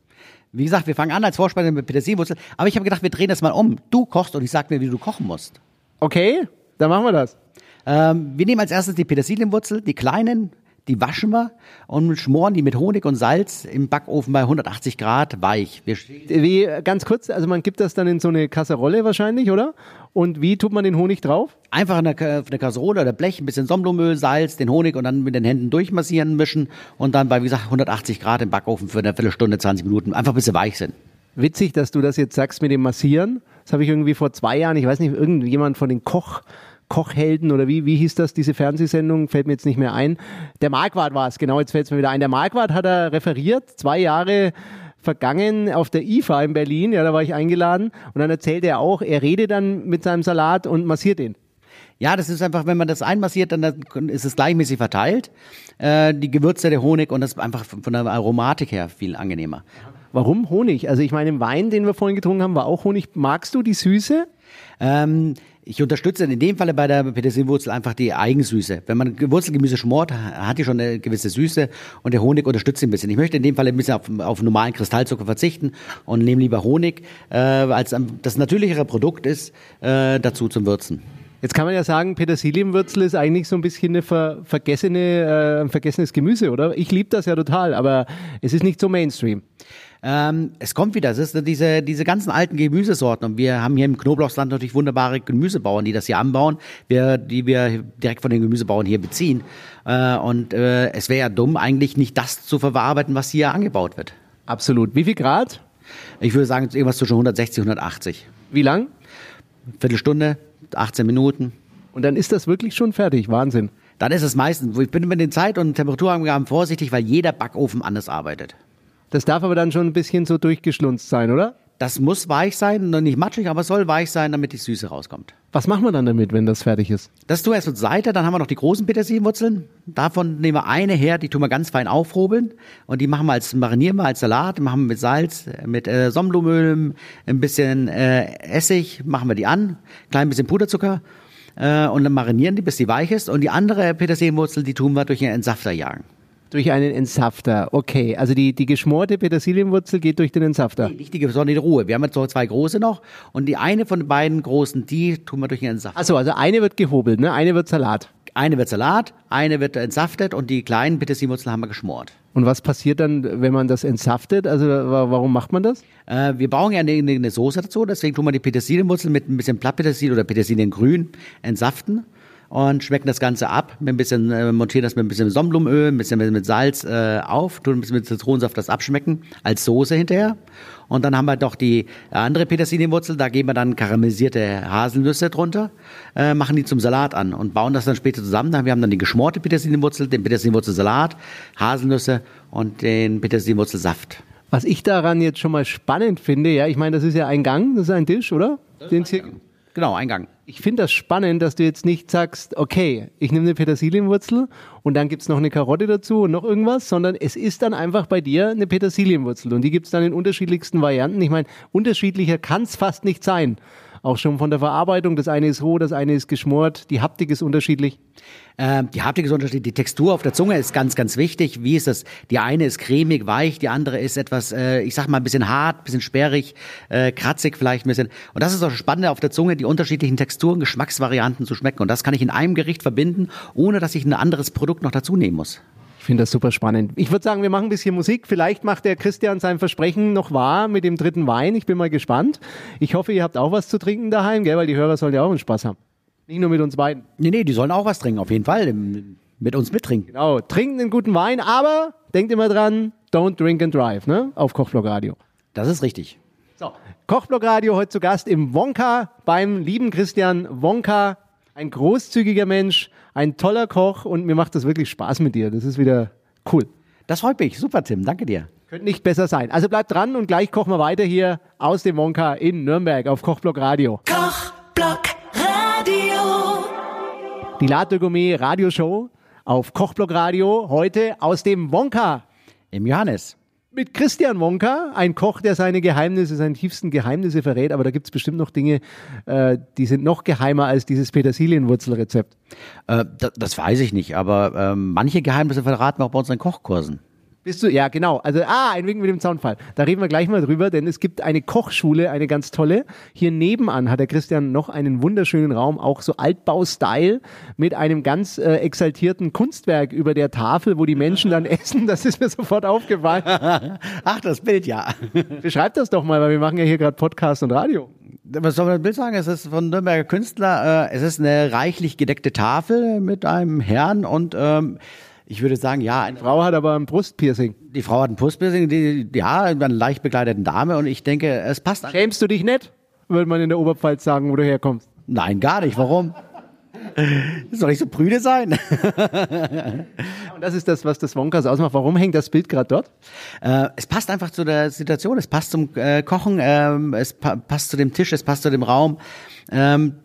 Wie gesagt, wir fangen an als Vorspeise mit Petersilienwurzel, aber ich habe gedacht, wir drehen das mal um. Du kochst und ich sag mir, wie du kochen musst. Okay, dann machen wir das. Ähm, wir nehmen als erstes die Petersilienwurzel, die kleinen, die waschen wir und schmoren die mit Honig und Salz im Backofen bei 180 Grad weich. Wir Wie, ganz kurz, also man gibt das dann in so eine Kasserolle wahrscheinlich, oder? Und wie tut man den Honig drauf? Einfach in auf der Kasserole oder Blech ein bisschen Sonnenblumenöl, Salz, den Honig und dann mit den Händen durchmassieren, mischen und dann bei, wie gesagt, 180 Grad im Backofen für eine Viertelstunde, 20 Minuten, einfach bis sie weich sind. Witzig, dass du das jetzt sagst mit dem Massieren. Das habe ich irgendwie vor zwei Jahren, ich weiß nicht, irgendjemand von den Koch, Kochhelden oder wie, wie hieß das, diese Fernsehsendung, fällt mir jetzt nicht mehr ein. Der Marquardt war es, genau, jetzt fällt es mir wieder ein. Der Marquardt hat er referiert, zwei Jahre vergangen auf der IFA in Berlin, ja, da war ich eingeladen und dann erzählt er auch, er redet dann mit seinem Salat und massiert ihn. Ja, das ist einfach, wenn man das einmassiert, dann ist es gleichmäßig verteilt. Äh, die Gewürze, der Honig und das ist einfach von der Aromatik her viel angenehmer. Warum Honig? Also ich meine, im Wein, den wir vorhin getrunken haben, war auch Honig. Magst du die Süße? Ähm, ich unterstütze in dem Falle bei der Petersilwurzel einfach die Eigensüße. Wenn man Wurzelgemüse schmort, hat die schon eine gewisse Süße und der Honig unterstützt sie ein bisschen. Ich möchte in dem Falle ein bisschen auf, auf normalen Kristallzucker verzichten und nehme lieber Honig, äh, als das natürlichere Produkt ist, äh, dazu zum Würzen. Jetzt kann man ja sagen, Petersilienwürzel ist eigentlich so ein bisschen eine ver vergessene, äh, ein vergessenes Gemüse, oder? Ich liebe das ja total, aber es ist nicht so Mainstream. Ähm, es kommt wieder, es ist diese, diese ganzen alten Gemüsesorten und wir haben hier im Knoblauchsland natürlich wunderbare Gemüsebauern, die das hier anbauen, wir, die wir direkt von den Gemüsebauern hier beziehen. Äh, und äh, es wäre ja dumm, eigentlich nicht das zu verarbeiten, was hier angebaut wird. Absolut. Wie viel Grad? Ich würde sagen, irgendwas zwischen 160 und 180. Wie lang? Viertelstunde, 18 Minuten. Und dann ist das wirklich schon fertig. Wahnsinn. Dann ist es meistens, ich bin mit den Zeit- und Temperaturangaben vorsichtig, weil jeder Backofen anders arbeitet. Das darf aber dann schon ein bisschen so durchgeschlunzt sein, oder? Das muss weich sein, noch nicht matschig, aber es soll weich sein, damit die Süße rauskommt. Was machen wir dann damit, wenn das fertig ist? Das tun wir erst zur Seite, dann haben wir noch die großen Petersilienwurzeln. Davon nehmen wir eine her, die tun wir ganz fein aufhobeln und die machen wir als marinieren wir als Salat, machen wir mit Salz, mit äh, Sonnenblumenöl, ein bisschen äh, Essig, machen wir die an, klein bisschen Puderzucker äh, und dann marinieren die, bis die weich ist und die andere Petersilienwurzel, die tun wir durch einen Entsafter jagen. Durch einen Entsafter. Okay, also die, die geschmorte Petersilienwurzel geht durch den Entsafter. Nicht die besondere Ruhe. Wir haben jetzt so zwei große noch und die eine von den beiden großen, die tun wir durch einen Entsafter. Achso, also eine wird gehobelt, ne? Eine wird Salat. Eine wird Salat, eine wird entsaftet und die kleinen Petersilienwurzeln haben wir geschmort. Und was passiert dann, wenn man das entsaftet? Also wa- warum macht man das? Äh, wir brauchen ja eine, eine Soße dazu, deswegen tun wir die Petersilienwurzel mit ein bisschen Blattpetersilie oder Petersiliengrün entsaften und schmecken das Ganze ab, mit ein bisschen, äh, montieren das mit ein bisschen Sonnenblumenöl, ein bisschen mit, mit Salz äh, auf, tun ein bisschen mit Zitronensaft das abschmecken, als Soße hinterher. Und dann haben wir doch die andere Petersilienwurzel, da geben wir dann karamellisierte Haselnüsse drunter, äh, machen die zum Salat an und bauen das dann später zusammen. Wir haben dann die geschmorte Petersilienwurzel, den Petersilienwurzelsalat, Haselnüsse und den Petersilienwurzelsaft. Was ich daran jetzt schon mal spannend finde, ja, ich meine, das ist ja ein Gang, das ist ein Tisch, oder? Den hier, Genau, Eingang. Ich finde das spannend, dass du jetzt nicht sagst, okay, ich nehme eine Petersilienwurzel und dann gibt's noch eine Karotte dazu und noch irgendwas, sondern es ist dann einfach bei dir eine Petersilienwurzel und die gibt's dann in unterschiedlichsten Varianten. Ich meine, unterschiedlicher kann's fast nicht sein. Auch schon von der Verarbeitung. Das eine ist roh, das eine ist geschmort, die Haptik ist unterschiedlich. Ähm, die Haptik ist unterschiedlich. Die Textur auf der Zunge ist ganz, ganz wichtig. Wie ist das? Die eine ist cremig, weich, die andere ist etwas, äh, ich sag mal, ein bisschen hart, ein bisschen sperrig, äh, kratzig vielleicht ein bisschen. Und das ist auch spannend auf der Zunge, die unterschiedlichen Texturen, Geschmacksvarianten zu schmecken. Und das kann ich in einem Gericht verbinden, ohne dass ich ein anderes Produkt noch dazu nehmen muss. Ich finde das super spannend. Ich würde sagen, wir machen ein bisschen Musik. Vielleicht macht der Christian sein Versprechen noch wahr mit dem dritten Wein. Ich bin mal gespannt. Ich hoffe, ihr habt auch was zu trinken daheim, gell? weil die Hörer sollen ja auch einen Spaß haben. Nicht nur mit uns beiden. Nee, nee, die sollen auch was trinken, auf jeden Fall. Mit uns mittrinken. Genau, trinken einen guten Wein, aber denkt immer dran, don't drink and drive, ne? Auf Kochblock Radio. Das ist richtig. So, Kochblock Radio heute zu Gast im Wonka beim lieben Christian Wonka. Ein großzügiger Mensch, ein toller Koch und mir macht das wirklich Spaß mit dir. Das ist wieder cool. Das freut mich. Super, Tim. Danke dir. Könnte nicht besser sein. Also bleibt dran und gleich kochen wir weiter hier aus dem Wonka in Nürnberg auf Kochblock Radio. Kochblock Radio. Die Latte Gourmet Radioshow auf Kochblock Radio heute aus dem Wonka Im Johannes. Mit Christian Wonka, ein Koch, der seine Geheimnisse, seine tiefsten Geheimnisse verrät, aber da gibt's bestimmt noch Dinge, äh, die sind noch geheimer als dieses Petersilienwurzelrezept. Äh, das, das weiß ich nicht, aber ähm, manche Geheimnisse verraten wir auch bei unseren Kochkursen. Bist du, ja, genau. Also, ah, ein Wink mit dem Zaunfall. Da reden wir gleich mal drüber, denn es gibt eine Kochschule, eine ganz tolle. Hier nebenan hat der Christian noch einen wunderschönen Raum, auch so Altbau-Style, mit einem ganz äh, exaltierten Kunstwerk über der Tafel, wo die Menschen dann essen. Das ist mir sofort aufgefallen. Ach, das Bild, ja. Beschreib das doch mal, weil wir machen ja hier gerade Podcast und Radio. Was soll man das Bild sagen? Es ist von Nürnberger Künstler. Äh, es ist eine reichlich gedeckte Tafel mit einem Herrn und ähm, ich würde sagen, ja, ein, Frau hat aber ein Brustpiercing. die Frau hat ein Brustpiercing, die, ja, eine leicht bekleideten Dame und ich denke, es passt. Schämst du dich nicht? Würde man in der Oberpfalz sagen, wo du herkommst. Nein, gar nicht. Warum? Soll ich so prüde sein? Und das ist das, was das Wonkas ausmacht. Warum hängt das Bild gerade dort? Äh, es passt einfach zu der Situation, es passt zum äh, Kochen, ähm, es pa passt zu dem Tisch, es passt zu dem Raum. Ähm,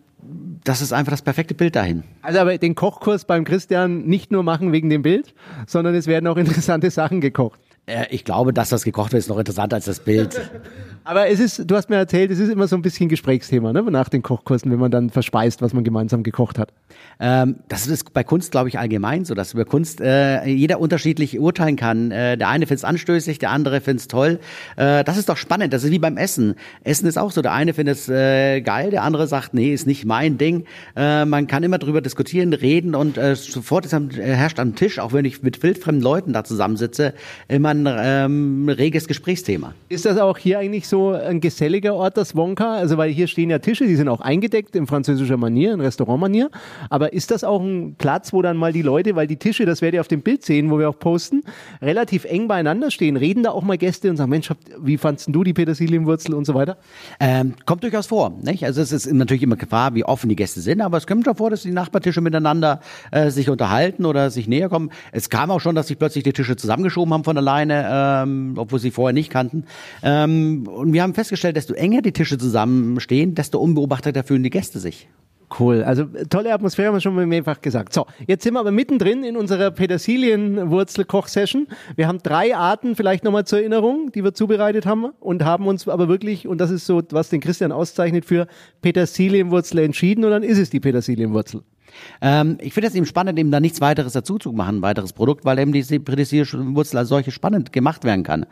das ist einfach das perfekte Bild dahin. Also aber den Kochkurs beim Christian nicht nur machen wegen dem Bild, sondern es werden auch interessante Sachen gekocht. Äh, ich glaube, dass das gekocht wird, ist noch interessanter als das Bild. Aber es ist, du hast mir erzählt, es ist immer so ein bisschen Gesprächsthema, ne? nach den Kochkursen, wenn man dann verspeist, was man gemeinsam gekocht hat. Ähm, das ist bei Kunst, glaube ich, allgemein so, dass über Kunst äh, jeder unterschiedlich urteilen kann. Äh, der eine findet es anstößig, der andere findet es toll. Äh, das ist doch spannend. Das ist wie beim Essen. Essen ist auch so. Der eine findet es äh, geil, der andere sagt, nee, ist nicht mein Ding. Äh, man kann immer drüber diskutieren, reden und sofort ist am, herrscht am Tisch, auch wenn ich mit wildfremden Leuten da zusammensitze, immer ein ähm, reges Gesprächsthema. Ist das auch hier eigentlich so ein geselliger Ort, das Wonka? Also weil hier stehen ja Tische, die sind auch eingedeckt in französischer Manier, in Restaurantmanier. Aber ist das auch ein Platz, wo dann mal die Leute, weil die Tische, das werdet ihr auf dem Bild sehen, wo wir auch posten, relativ eng beieinander stehen, reden da auch mal Gäste und sagen, Mensch, wie fandst du die Petersilienwurzel und so weiter? Ähm, kommt durchaus vor. Nicht? Also es ist natürlich immer Gefahr, wie offen die Gäste sind, aber es kommt schon vor, dass die Nachbartische miteinander äh, sich unterhalten oder sich näher kommen. Es kam auch schon, dass sich plötzlich die Tische zusammengeschoben haben von alleine, ähm, obwohl sie vorher nicht kannten. Ähm, und wir haben festgestellt, desto enger die Tische zusammenstehen, desto unbeobachteter fühlen die Gäste sich. Cool, also tolle Atmosphäre haben wir schon mehrfach gesagt. So, jetzt sind wir aber mittendrin in unserer Petersilienwurzel-Koch-Session. Wir haben drei Arten, vielleicht nochmal zur Erinnerung, die wir zubereitet haben und haben uns aber wirklich, und das ist so, was den Christian auszeichnet, für Petersilienwurzel entschieden und dann ist es die Petersilienwurzel. Ähm, ich finde es eben spannend, eben da nichts weiteres dazu zu machen, ein weiteres Produkt, weil eben diese Petersilienwurzel als solche spannend gemacht werden kann.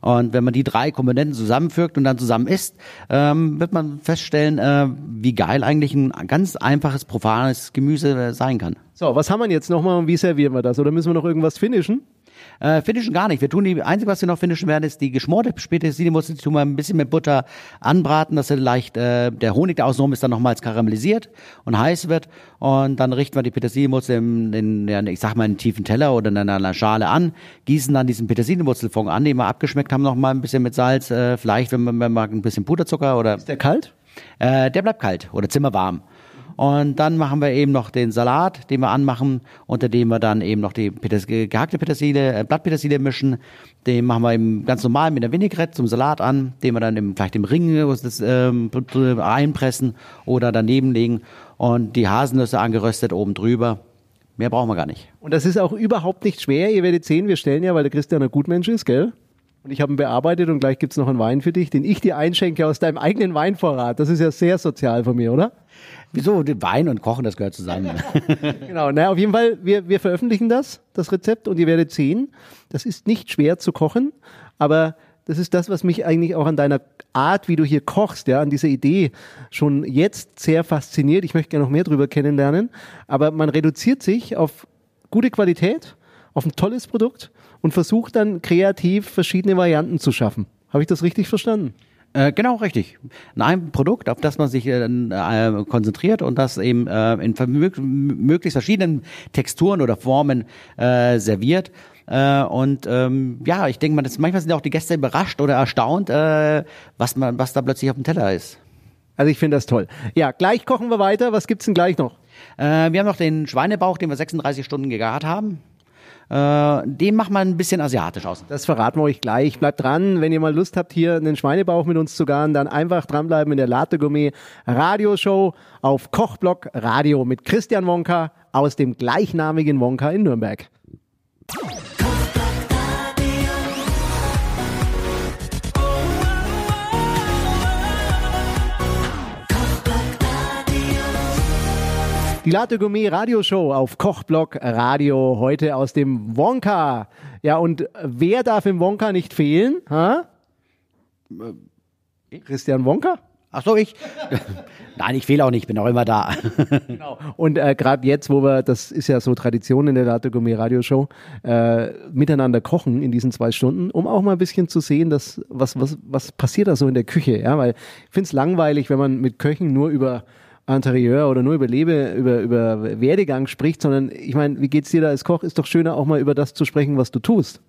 Und wenn man die drei Komponenten zusammenfügt und dann zusammen isst, ähm, wird man feststellen, äh, wie geil eigentlich ein ganz einfaches, profanes Gemüse äh, sein kann. So, was haben wir jetzt nochmal und wie servieren wir das? Oder müssen wir noch irgendwas finishen? Äh, finishen gar nicht. Wir tun die einzige, was wir noch finishen werden, ist die geschmorte Petersilienwurzel. Die tun wir ein bisschen mit Butter anbraten, dass er leicht äh, der Honig, der außenrum ist, dann nochmals karamellisiert und heiß wird. Und dann richten wir die Petersilienwurzel in, in ja, ich sag mal, in einen tiefen Teller oder in einer Schale an, gießen dann diesen Petersilienwurzelfond an, den wir abgeschmeckt haben, noch mal ein bisschen mit Salz, äh, vielleicht, wenn man, wenn man mag, ein bisschen Puderzucker oder Ist der kalt? äh, der bleibt kalt oder zimmerwarm. Und dann machen wir eben noch den Salat, den wir anmachen, unter dem wir dann eben noch die Peters gehackte Petersilie, äh, Blattpetersilie mischen. Den machen wir eben ganz normal mit der Vinaigrette zum Salat an, den wir dann im, vielleicht im Ring äh, das, ähm, einpressen oder daneben legen und die Haselnüsse angeröstet oben drüber. Mehr brauchen wir gar nicht. Und das ist auch überhaupt nicht schwer. Ihr werdet sehen, wir stellen ja, weil der Christian ein Gutmensch ist, gell? Und ich habe ihn bearbeitet und gleich gibt's noch einen Wein für dich, den ich dir einschenke aus deinem eigenen Weinvorrat. Das ist ja sehr sozial von mir, oder? Wieso? Wein und Kochen, das gehört zusammen. Genau, na, auf jeden Fall, wir, wir veröffentlichen das, das Rezept, und ihr werdet sehen, das ist nicht schwer zu kochen, aber das ist das, was mich eigentlich auch an deiner Art, wie du hier kochst, ja, an dieser Idee schon jetzt sehr fasziniert. Ich möchte gerne noch mehr drüber kennenlernen, aber man reduziert sich auf gute Qualität, auf ein tolles Produkt und versucht dann kreativ verschiedene Varianten zu schaffen. Habe ich das richtig verstanden? Äh, genau, richtig. Ein Produkt, auf das man sich äh, äh, konzentriert und das eben äh, in möglichst verschiedenen Texturen oder Formen äh, serviert. Äh, und ähm, ja, ich denke mal, das, manchmal sind auch die Gäste überrascht oder erstaunt, was, man, was da plötzlich auf dem Teller ist. Also ich finde das toll. Ja, gleich kochen wir weiter. Was gibt's denn gleich noch? Wir haben noch den Schweinebauch, den wir 36 Stunden gegart haben. Äh, den macht man ein bisschen asiatisch aus. Das verraten wir euch gleich. Bleibt dran, wenn ihr mal Lust habt, hier einen Schweinebauch mit uns zu garen, dann einfach dranbleiben in der Latte Gourmet Radioshow auf Kochblock Radio mit Christian Wonka aus dem gleichnamigen Wonka in Nürnberg. Die Latte Gourmet Radioshow auf Kochblock Radio heute aus dem Wonka. Ja, und wer darf im Wonka nicht fehlen? Ha? Christian Wonka? Ach so, ich? Nein, ich fehle auch nicht, bin auch immer da. Genau. Und äh, gerade jetzt, wo wir, das ist ja so Tradition in der Latte Gourmet Radioshow, äh, miteinander kochen in diesen zwei Stunden, um auch mal ein bisschen zu sehen, dass, was, was, was passiert da so in der Küche. Ja, weil ich finde es langweilig, wenn man mit Köchen nur über Interieur oder nur über Lebe, über, über Werdegang spricht, sondern ich meine, wie geht's dir da als Koch? Ist doch schöner, auch mal über das zu sprechen, was du tust.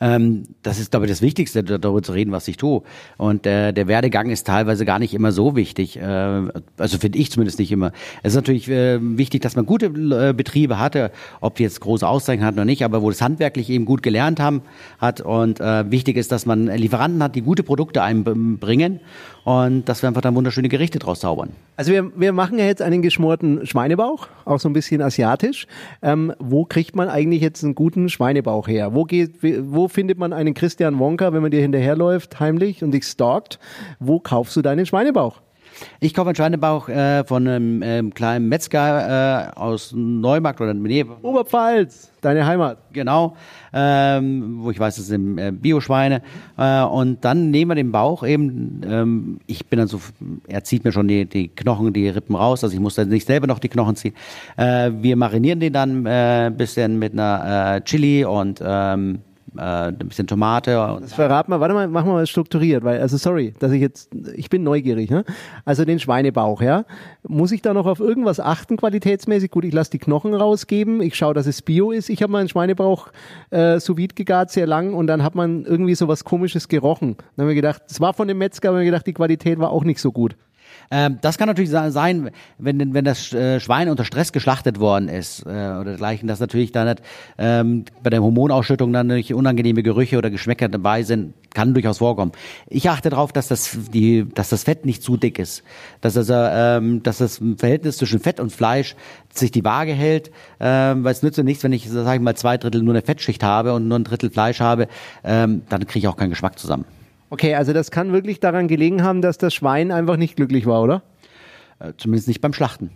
Ähm, das ist, glaube ich, das Wichtigste, darüber zu reden, was ich tue. Und äh, der Werdegang ist teilweise gar nicht immer so wichtig. Äh, also finde ich zumindest nicht immer. Es ist natürlich äh, wichtig, dass man gute äh, Betriebe hatte, ob die jetzt große Auszeichnungen hatten oder nicht, aber wo das handwerklich eben gut gelernt haben hat. Und äh, wichtig ist, dass man Lieferanten hat, die gute Produkte einbringen und dass wir einfach dann wunderschöne Gerichte draus zaubern. Also wir, wir machen ja jetzt einen geschmorten Schweinebauch, auch so ein bisschen asiatisch. Ähm, wo kriegt man eigentlich jetzt einen guten Schweinebauch her? Wo geht, wo findet man einen Christian Wonka, wenn man dir hinterherläuft, heimlich und dich stalkt? Wo kaufst du deinen Schweinebauch? Ich kaufe einen Schweinebauch äh, von einem ähm, kleinen Metzger äh, aus Neumarkt oder nee, Oberpfalz, deine Heimat. Genau, ähm, wo ich weiß, das sind äh, Bioschweine. Äh, und dann nehmen wir den Bauch eben, ähm, ich bin dann so, er zieht mir schon die, die Knochen, die Rippen raus, also ich muss dann nicht selber noch die Knochen ziehen. Äh, wir marinieren den dann äh, ein bisschen mit einer äh, Chili und ähm, äh, ein bisschen Tomate. Und Das verrat mal, warte mal, machen wir mal strukturiert, weil, also sorry, dass ich jetzt, ich bin neugierig, ne? Also den Schweinebauch, ja? Muss ich da noch auf irgendwas achten, qualitätsmäßig? Gut, ich lasse die Knochen rausgeben, ich schaue, dass es Bio ist. Ich habe mal einen Schweinebauch äh, sous vide gegart, sehr lang, und dann hat man irgendwie so was komisches gerochen. Dann haben wir gedacht, es war von dem Metzger, aber wir gedacht, die Qualität war auch nicht so gut. Ähm, das kann natürlich sein, wenn, wenn das äh, Schwein unter Stress geschlachtet worden ist äh, oder dergleichen, dass natürlich dann nicht, ähm, bei der Hormonausschüttung dann natürlich unangenehme Gerüche oder Geschmäcker dabei sind, kann durchaus vorkommen. Ich achte darauf, dass das, die, dass das Fett nicht zu dick ist, dass, also, ähm, dass das Verhältnis zwischen Fett und Fleisch sich die Waage hält, ähm, weil es nützt ja nichts, wenn ich, sage ich mal, zwei Drittel nur eine Fettschicht habe und nur ein Drittel Fleisch habe, ähm, dann kriege ich auch keinen Geschmack zusammen. Okay, also das kann wirklich daran gelegen haben, dass das Schwein einfach nicht glücklich war, oder? Äh, zumindest nicht beim Schlachten.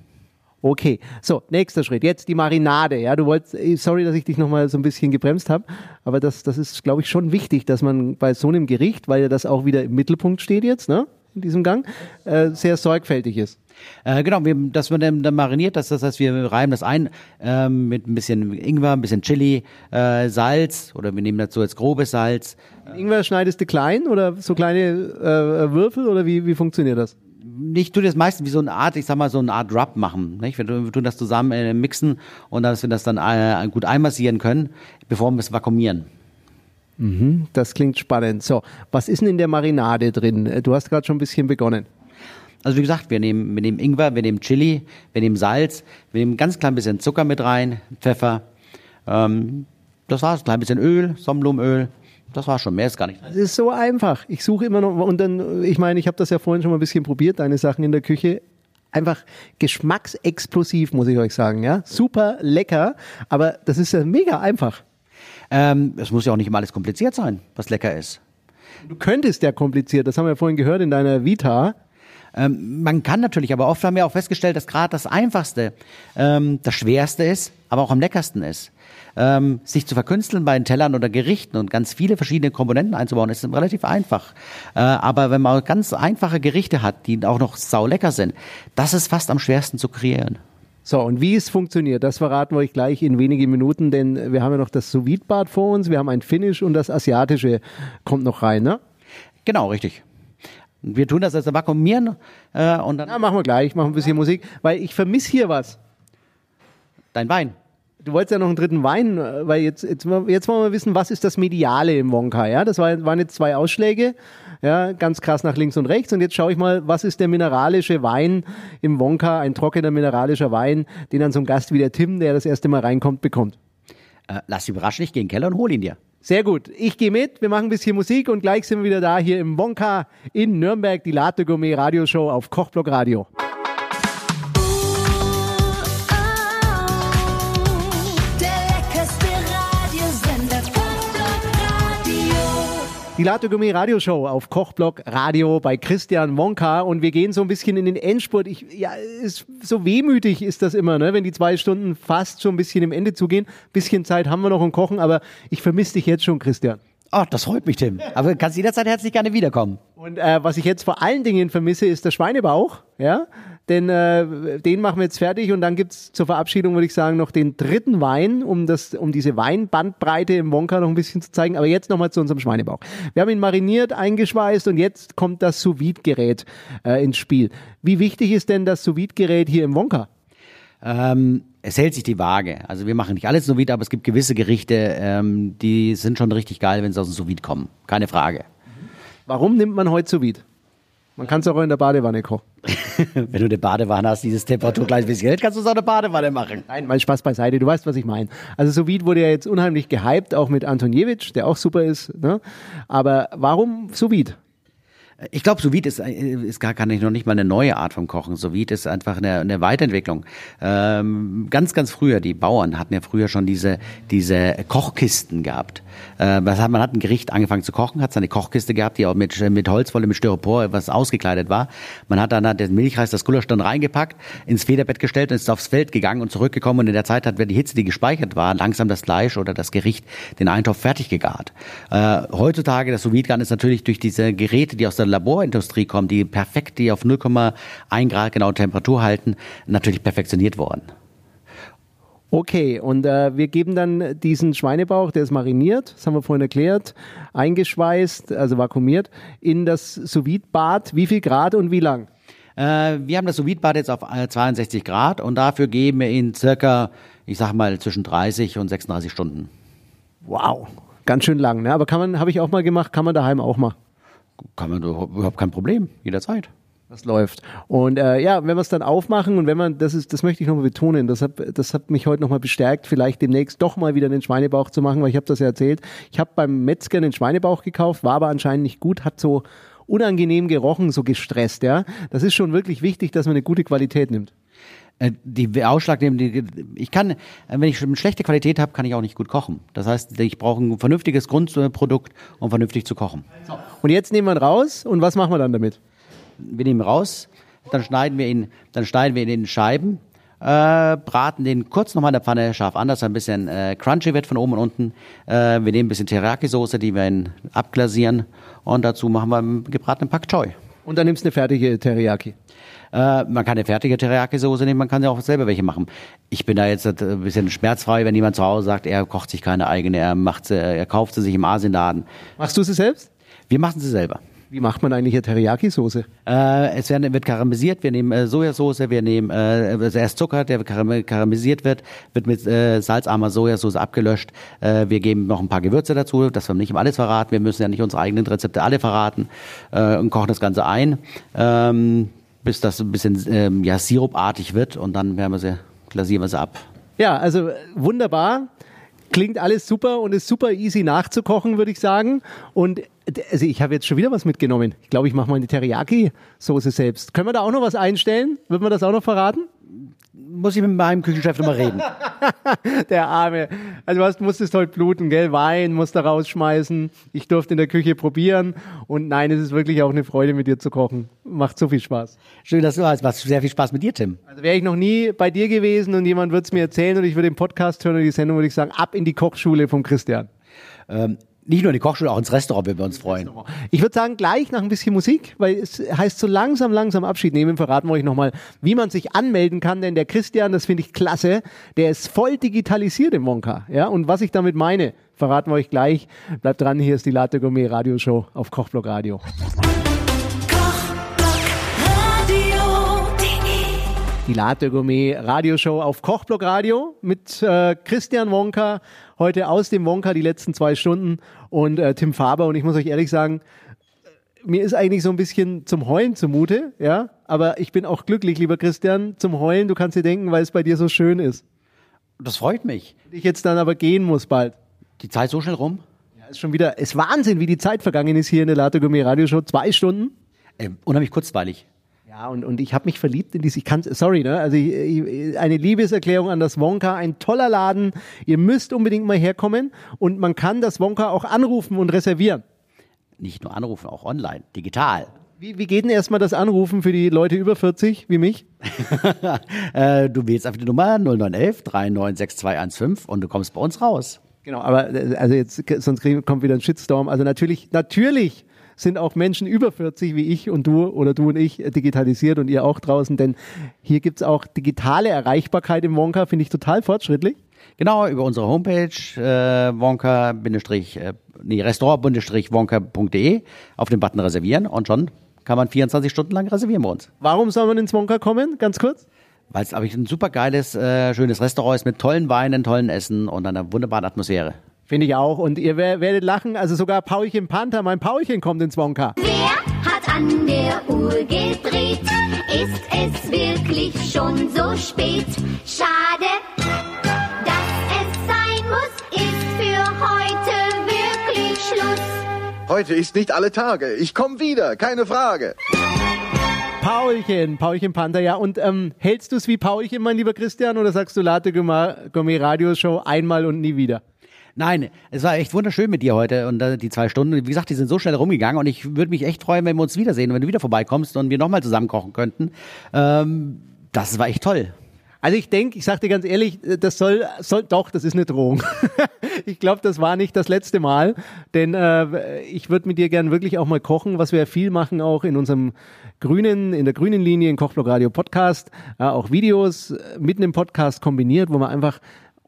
Okay, so, nächster Schritt. Jetzt die Marinade. Ja, du wolltest, eh, sorry, dass ich dich nochmal so ein bisschen gebremst habe, aber das, das ist, glaube ich, schon wichtig, dass man bei so einem Gericht, weil ja das auch wieder im Mittelpunkt steht jetzt, ne, in diesem Gang, äh, sehr sorgfältig ist. Äh, genau, wir, dass man dann, dann mariniert, das, das heißt, wir reiben das ein ähm, mit ein bisschen Ingwer, ein bisschen Chili, äh, Salz oder wir nehmen dazu jetzt grobes Salz. Ingwer schneidest du klein oder so kleine äh, Würfel oder wie, wie funktioniert das? Ich tue das meistens wie so eine Art, ich sag mal, so eine Art Rub machen. Nicht? Wir, tun- das zusammen äh, mixen und dass wir das dann äh, gut einmassieren können, bevor wir es vakuumieren. Das klingt spannend. So, was ist denn in der Marinade drin? Äh, Du hast gerade schon ein bisschen begonnen. Also wie gesagt, wir nehmen, wir nehmen Ingwer, wir nehmen Chili, wir nehmen Salz, wir nehmen ein ganz klein bisschen Zucker mit rein, Pfeffer. Ähm, das war's, ein klein bisschen Öl, Sonnenblumenöl. Das war schon, mehr ist gar nicht. Es ist so einfach. Ich suche immer noch, und dann, ich meine, ich habe das ja vorhin schon mal ein bisschen probiert, deine Sachen in der Küche. Einfach geschmacksexplosiv, muss ich euch sagen, ja. Super lecker, aber das ist ja mega einfach. Ähm, es muss ja auch nicht immer alles kompliziert sein, was lecker ist. Du könntest ja kompliziert, das haben wir ja vorhin gehört in deiner Vita. Ähm, man kann natürlich, aber oft haben wir auch festgestellt, dass gerade das Einfachste ähm, das Schwerste ist, aber auch am leckersten ist. Ähm, sich zu verkünsteln bei den Tellern oder Gerichten und ganz viele verschiedene Komponenten einzubauen, ist relativ einfach. Äh, aber wenn man ganz einfache Gerichte hat, die auch noch saulecker sind, das ist fast am schwersten zu kreieren. So, und wie es funktioniert, das verraten wir euch gleich in wenigen Minuten, denn wir haben ja noch das sous bad vor uns, wir haben ein Finnisch und das Asiatische kommt noch rein, ne? Genau, richtig. Wir tun das also vakuumieren äh, und dann Ja, machen wir gleich, machen ein bisschen Musik, weil ich vermisse hier was. dein Wein. Du wolltest ja noch einen dritten Wein, äh, weil jetzt, jetzt, jetzt wollen wir wissen, was ist das Mediale im Wonka, ja? Das war, waren jetzt zwei Ausschläge, ja, ganz krass nach links und rechts. Und jetzt schaue ich mal, was ist der mineralische Wein im Wonka, ein trockener mineralischer Wein, den dann so ein Gast wie der Tim, der das erste Mal reinkommt, bekommt. Äh, lass dich überraschen, ich gehe in den Keller und hol ihn dir. Sehr gut. Ich gehe mit, wir machen ein bisschen Musik und gleich sind wir wieder da hier im Wonka in Nürnberg, die Latte Gourmet Radioshow auf Kochblock Radio. Die Latte Gourmet Radioshow auf Kochblock Radio bei Christian Wonka und wir gehen so ein bisschen in den Endspurt. Ich, ja, ist, so wehmütig ist das immer, ne? wenn die zwei Stunden fast schon ein bisschen im Ende zugehen. Bisschen Zeit haben wir noch im Kochen, aber ich vermisse dich jetzt schon, Christian. Ach, das freut mich, Tim. Aber du kannst jederzeit herzlich gerne wiederkommen. Und äh, was ich jetzt vor allen Dingen vermisse, ist der Schweinebauch. Ja, denn äh, den machen wir jetzt fertig und dann gibt's zur Verabschiedung, würde ich sagen, noch den dritten Wein, um, das, um diese Weinbandbreite im Wonka noch ein bisschen zu zeigen. Aber jetzt nochmal zu unserem Schweinebauch. Wir haben ihn mariniert, eingeschweißt und jetzt kommt das sous gerät äh, ins Spiel. Wie wichtig ist denn das sous gerät hier im Wonka? Ähm, es hält sich die Waage. Also wir machen nicht alles sous aber es gibt gewisse Gerichte, ähm, die sind schon richtig geil, wenn sie aus dem sous kommen. Keine Frage. Warum nimmt man heute sous Man kann es auch in der Badewanne kochen. wenn du eine Badewanne hast, dieses Temperatur gleich bisschen hält, kannst du es auch eine Badewanne machen. Nein, mein Spaß beiseite, du weißt, was ich meine. Also sous wurde ja jetzt unheimlich gehypt, auch mit Antoniewicz, der auch super ist. Ne? Aber warum sous ich glaube, sous ist, ist gar, gar nicht, noch nicht mal eine neue Art vom Kochen. Sous ist einfach eine, eine Weiterentwicklung. Ähm, ganz, ganz früher, die Bauern hatten ja früher schon diese, diese Kochkisten gehabt. Äh, man hat ein Gericht angefangen zu kochen, hat seine Kochkiste gehabt, die auch mit, mit Holzwolle, mit Styropor was ausgekleidet war. Man hat dann den Milchreis, das Gulasch dann reingepackt, ins Federbett gestellt und ist aufs Feld gegangen und zurückgekommen und in der Zeit hat, wenn die Hitze, die gespeichert war, langsam das Fleisch oder das Gericht, den Eintopf fertig gegart. Äh, heutzutage, das sous ist natürlich durch diese Geräte, die aus der Laborindustrie kommen, die perfekt, die auf 0,1 Grad genau Temperatur halten, natürlich perfektioniert worden. Okay, und äh, wir geben dann diesen Schweinebauch, der ist mariniert, das haben wir vorhin erklärt, eingeschweißt, also vakuumiert, in das sous bad Wie viel Grad und wie lang? Äh, wir haben das sous bad jetzt auf 62 äh, Grad und dafür geben wir ihn circa, ich sag mal, zwischen 30 und 36 Stunden. Wow, ganz schön lang, ne? Aber kann man, habe ich auch mal gemacht, kann man daheim auch machen kann man überhaupt kein Problem, jederzeit. Das läuft. Und äh, ja, wenn wir es dann aufmachen und wenn man, das ist, das möchte ich nochmal betonen, das hat, das hat mich heute nochmal bestärkt, vielleicht demnächst doch mal wieder einen Schweinebauch zu machen, weil ich habe das ja erzählt. Ich habe beim Metzger einen Schweinebauch gekauft, war aber anscheinend nicht gut, hat so unangenehm gerochen, so gestresst, ja. Das ist schon wirklich wichtig, dass man eine gute Qualität nimmt. Äh, die ausschlaggebende, ich kann, äh, wenn ich eine schlechte Qualität habe, kann ich auch nicht gut kochen. Das heißt, ich brauche ein vernünftiges Grundprodukt, um vernünftig zu kochen. Und jetzt nehmen wir ihn raus und was machen wir dann damit? Wir nehmen ihn raus, dann schneiden wir ihn, dann schneiden wir ihn in Scheiben, äh, braten den kurz nochmal in der Pfanne scharf an, dass er ein bisschen äh, crunchy wird von oben und unten. Äh, wir nehmen ein bisschen Teriyaki-Soße, die wir ihn abglasieren und dazu machen wir einen gebratenen Pak Choi. Und dann nimmst du eine fertige Teriyaki. Äh, man kann eine fertige Teriyaki-Soße nehmen, man kann ja auch selber welche machen. Ich bin da jetzt ein bisschen schmerzfrei, wenn jemand zu Hause sagt, er kocht sich keine eigene, er macht sie, er kauft sie sich im Asienladen. Machst du sie selbst? Wir machen sie selber. Wie macht man eigentlich eine Teriyaki-Soße? Äh, es wird, wird karamellisiert. Wir nehmen äh, Sojasauce, wir nehmen äh, erst Zucker, der karamellisiert wird, wird mit äh, salzarmer Sojasauce abgelöscht. Äh, wir geben noch ein paar Gewürze dazu, das wir nicht immer alles verraten. Wir müssen ja nicht unsere eigenen Rezepte alle verraten äh, und kochen das Ganze ein. Ähm, bis das ein bisschen ähm, ja, sirupartig wird und dann werden wir sie, glasieren wir sie ab. Ja, also wunderbar. Klingt alles super und ist super easy nachzukochen, würde ich sagen. Und also ich habe jetzt schon wieder was mitgenommen. Ich glaube, ich mache mal eine Teriyaki-Soße selbst. Können wir da auch noch was einstellen? Wird man das auch noch verraten? Muss ich mit meinem Küchenchef nochmal reden. der Arme. Also du musstest heute bluten, gell? Wein musst du rausschmeißen. Ich durfte in der Küche probieren. Und nein, es ist wirklich auch eine Freude, mit dir zu kochen. Macht so viel Spaß. Schön, dass du hast. Macht sehr viel Spaß mit dir, Tim. Also wäre ich noch nie bei dir gewesen und jemand würde es mir erzählen und ich würde den Podcast hören und die Sendung, würde ich sagen, ab in die Kochschule vom Christian. Ähm, nicht nur in die Kochschule, auch ins Restaurant würden wir uns freuen. Ich würde sagen, gleich nach ein bisschen Musik, weil es heißt so langsam, langsam Abschied nehmen, verraten wir euch nochmal, wie man sich anmelden kann, denn der Christian, das finde ich klasse, der ist voll digitalisiert im Wonka. Ja? Und was ich damit meine, verraten wir euch gleich. Bleibt dran, hier ist die Latte Gourmet Radioshow auf Kochblock Radio. Die Latte Gourmet Radioshow auf Kochblock Radio mit äh, Christian Wonka heute aus dem Wonka die letzten zwei Stunden und äh, Tim Faber. Und ich muss euch ehrlich sagen, mir ist eigentlich so ein bisschen zum Heulen zumute, ja. Aber ich bin auch glücklich, lieber Christian, zum Heulen. Du kannst dir denken, weil es bei dir so schön ist. Das freut mich. Ich jetzt dann aber gehen muss bald. Die Zeit so schnell rum? Ja, ist schon wieder, ist Wahnsinn, wie die Zeit vergangen ist hier in der Latte Gourmet Radioshow. Zwei Stunden. Ähm, unheimlich kurzweilig. Ja, und, und ich habe mich verliebt in diese, ich kann, sorry, ne? Also ich, ich, eine Liebeserklärung an das Wonka, ein toller Laden. Ihr müsst unbedingt mal herkommen und man kann das Wonka auch anrufen und reservieren. nicht nur anrufen, auch online, digital. Wie, wie geht denn erstmal das Anrufen für die Leute über 40 wie mich? äh, du wählst einfach die Nummer 0911 396215 und du kommst bei uns raus. Genau, aber äh, also jetzt sonst kriegen, kommt wieder ein Shitstorm. Also natürlich, natürlich sind auch Menschen über 40 wie ich und du oder du und ich digitalisiert und ihr auch draußen, denn hier gibt's auch digitale Erreichbarkeit im Wonka, finde ich total fortschrittlich. Genau, über unsere Homepage äh, wonka äh, nee, restaurant-wonka.de auf den Button reservieren und schon kann man 24 Stunden lang reservieren bei uns. Warum soll man ins Wonka kommen? Ganz kurz. Weil es, glaube ich, ein super geiles, äh, schönes Restaurant ist mit tollen Weinen, tollen Essen und einer wunderbaren Atmosphäre. Finde ich auch. Und ihr werdet lachen. Also sogar Paulchen Panther, mein Paulchen kommt ins Wonka. Wer hat an der Uhr gedreht? Ist es wirklich schon so spät? Schade, dass es sein muss, ist für heute wirklich Schluss. Heute ist nicht alle Tage. Ich komme wieder, keine Frage. Paulchen, Paulchen Panther, ja. Und ähm, hältst du es wie Paulchen, mein lieber Christian, oder sagst du Latte Gourmet Radio Show einmal und nie wieder? Nein, es war echt wunderschön mit dir heute und äh, die zwei Stunden. Wie gesagt, die sind so schnell rumgegangen und ich würde mich echt freuen, wenn wir uns wiedersehen, wenn du wieder vorbeikommst und wir nochmal zusammen kochen könnten. Ähm, das war echt toll. Also ich denke, ich sage dir ganz ehrlich, das soll, soll doch, das ist eine Drohung. ich glaube, das war nicht das letzte Mal, denn äh, ich würde mit dir gern wirklich auch mal kochen, was wir viel machen auch in unserem grünen, in der grünen Linie in Kochblock Radio Podcast, äh, auch Videos mitten im Podcast kombiniert, wo man einfach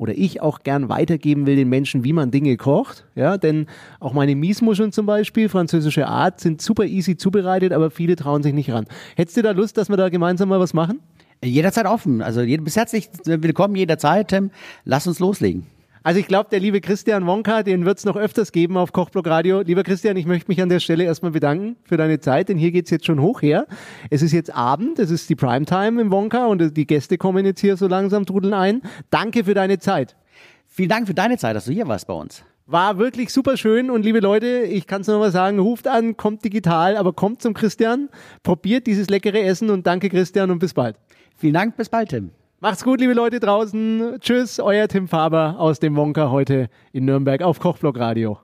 oder ich auch gern weitergeben will den Menschen, wie man Dinge kocht. Ja, denn auch meine Miesmuscheln zum Beispiel, französische Art, sind super easy zubereitet, aber viele trauen sich nicht ran. Hättest du da Lust, dass wir da gemeinsam mal was machen? Jederzeit offen. Also bis herzlich willkommen jederzeit, Tim. Lass uns loslegen. Also ich glaube, der liebe Christian Wonka, den wird es noch öfters geben auf Kochblock Radio. Lieber Christian, ich möchte mich an der Stelle erstmal bedanken für deine Zeit, denn hier geht's jetzt schon hoch her. Es ist jetzt Abend, es ist die Primetime im Wonka und die Gäste kommen jetzt hier so langsam trudeln ein. Danke für deine Zeit. Vielen Dank für deine Zeit, dass du hier warst bei uns. War wirklich super schön und liebe Leute, ich kann es nur mal sagen, ruft an, kommt digital, aber kommt zum Christian, probiert dieses leckere Essen und danke Christian und bis bald. Vielen Dank, bis bald, Tim. Macht's gut, liebe Leute draußen. Tschüss, euer Tim Faber aus dem Wonka heute in Nürnberg auf Kochblock Radio.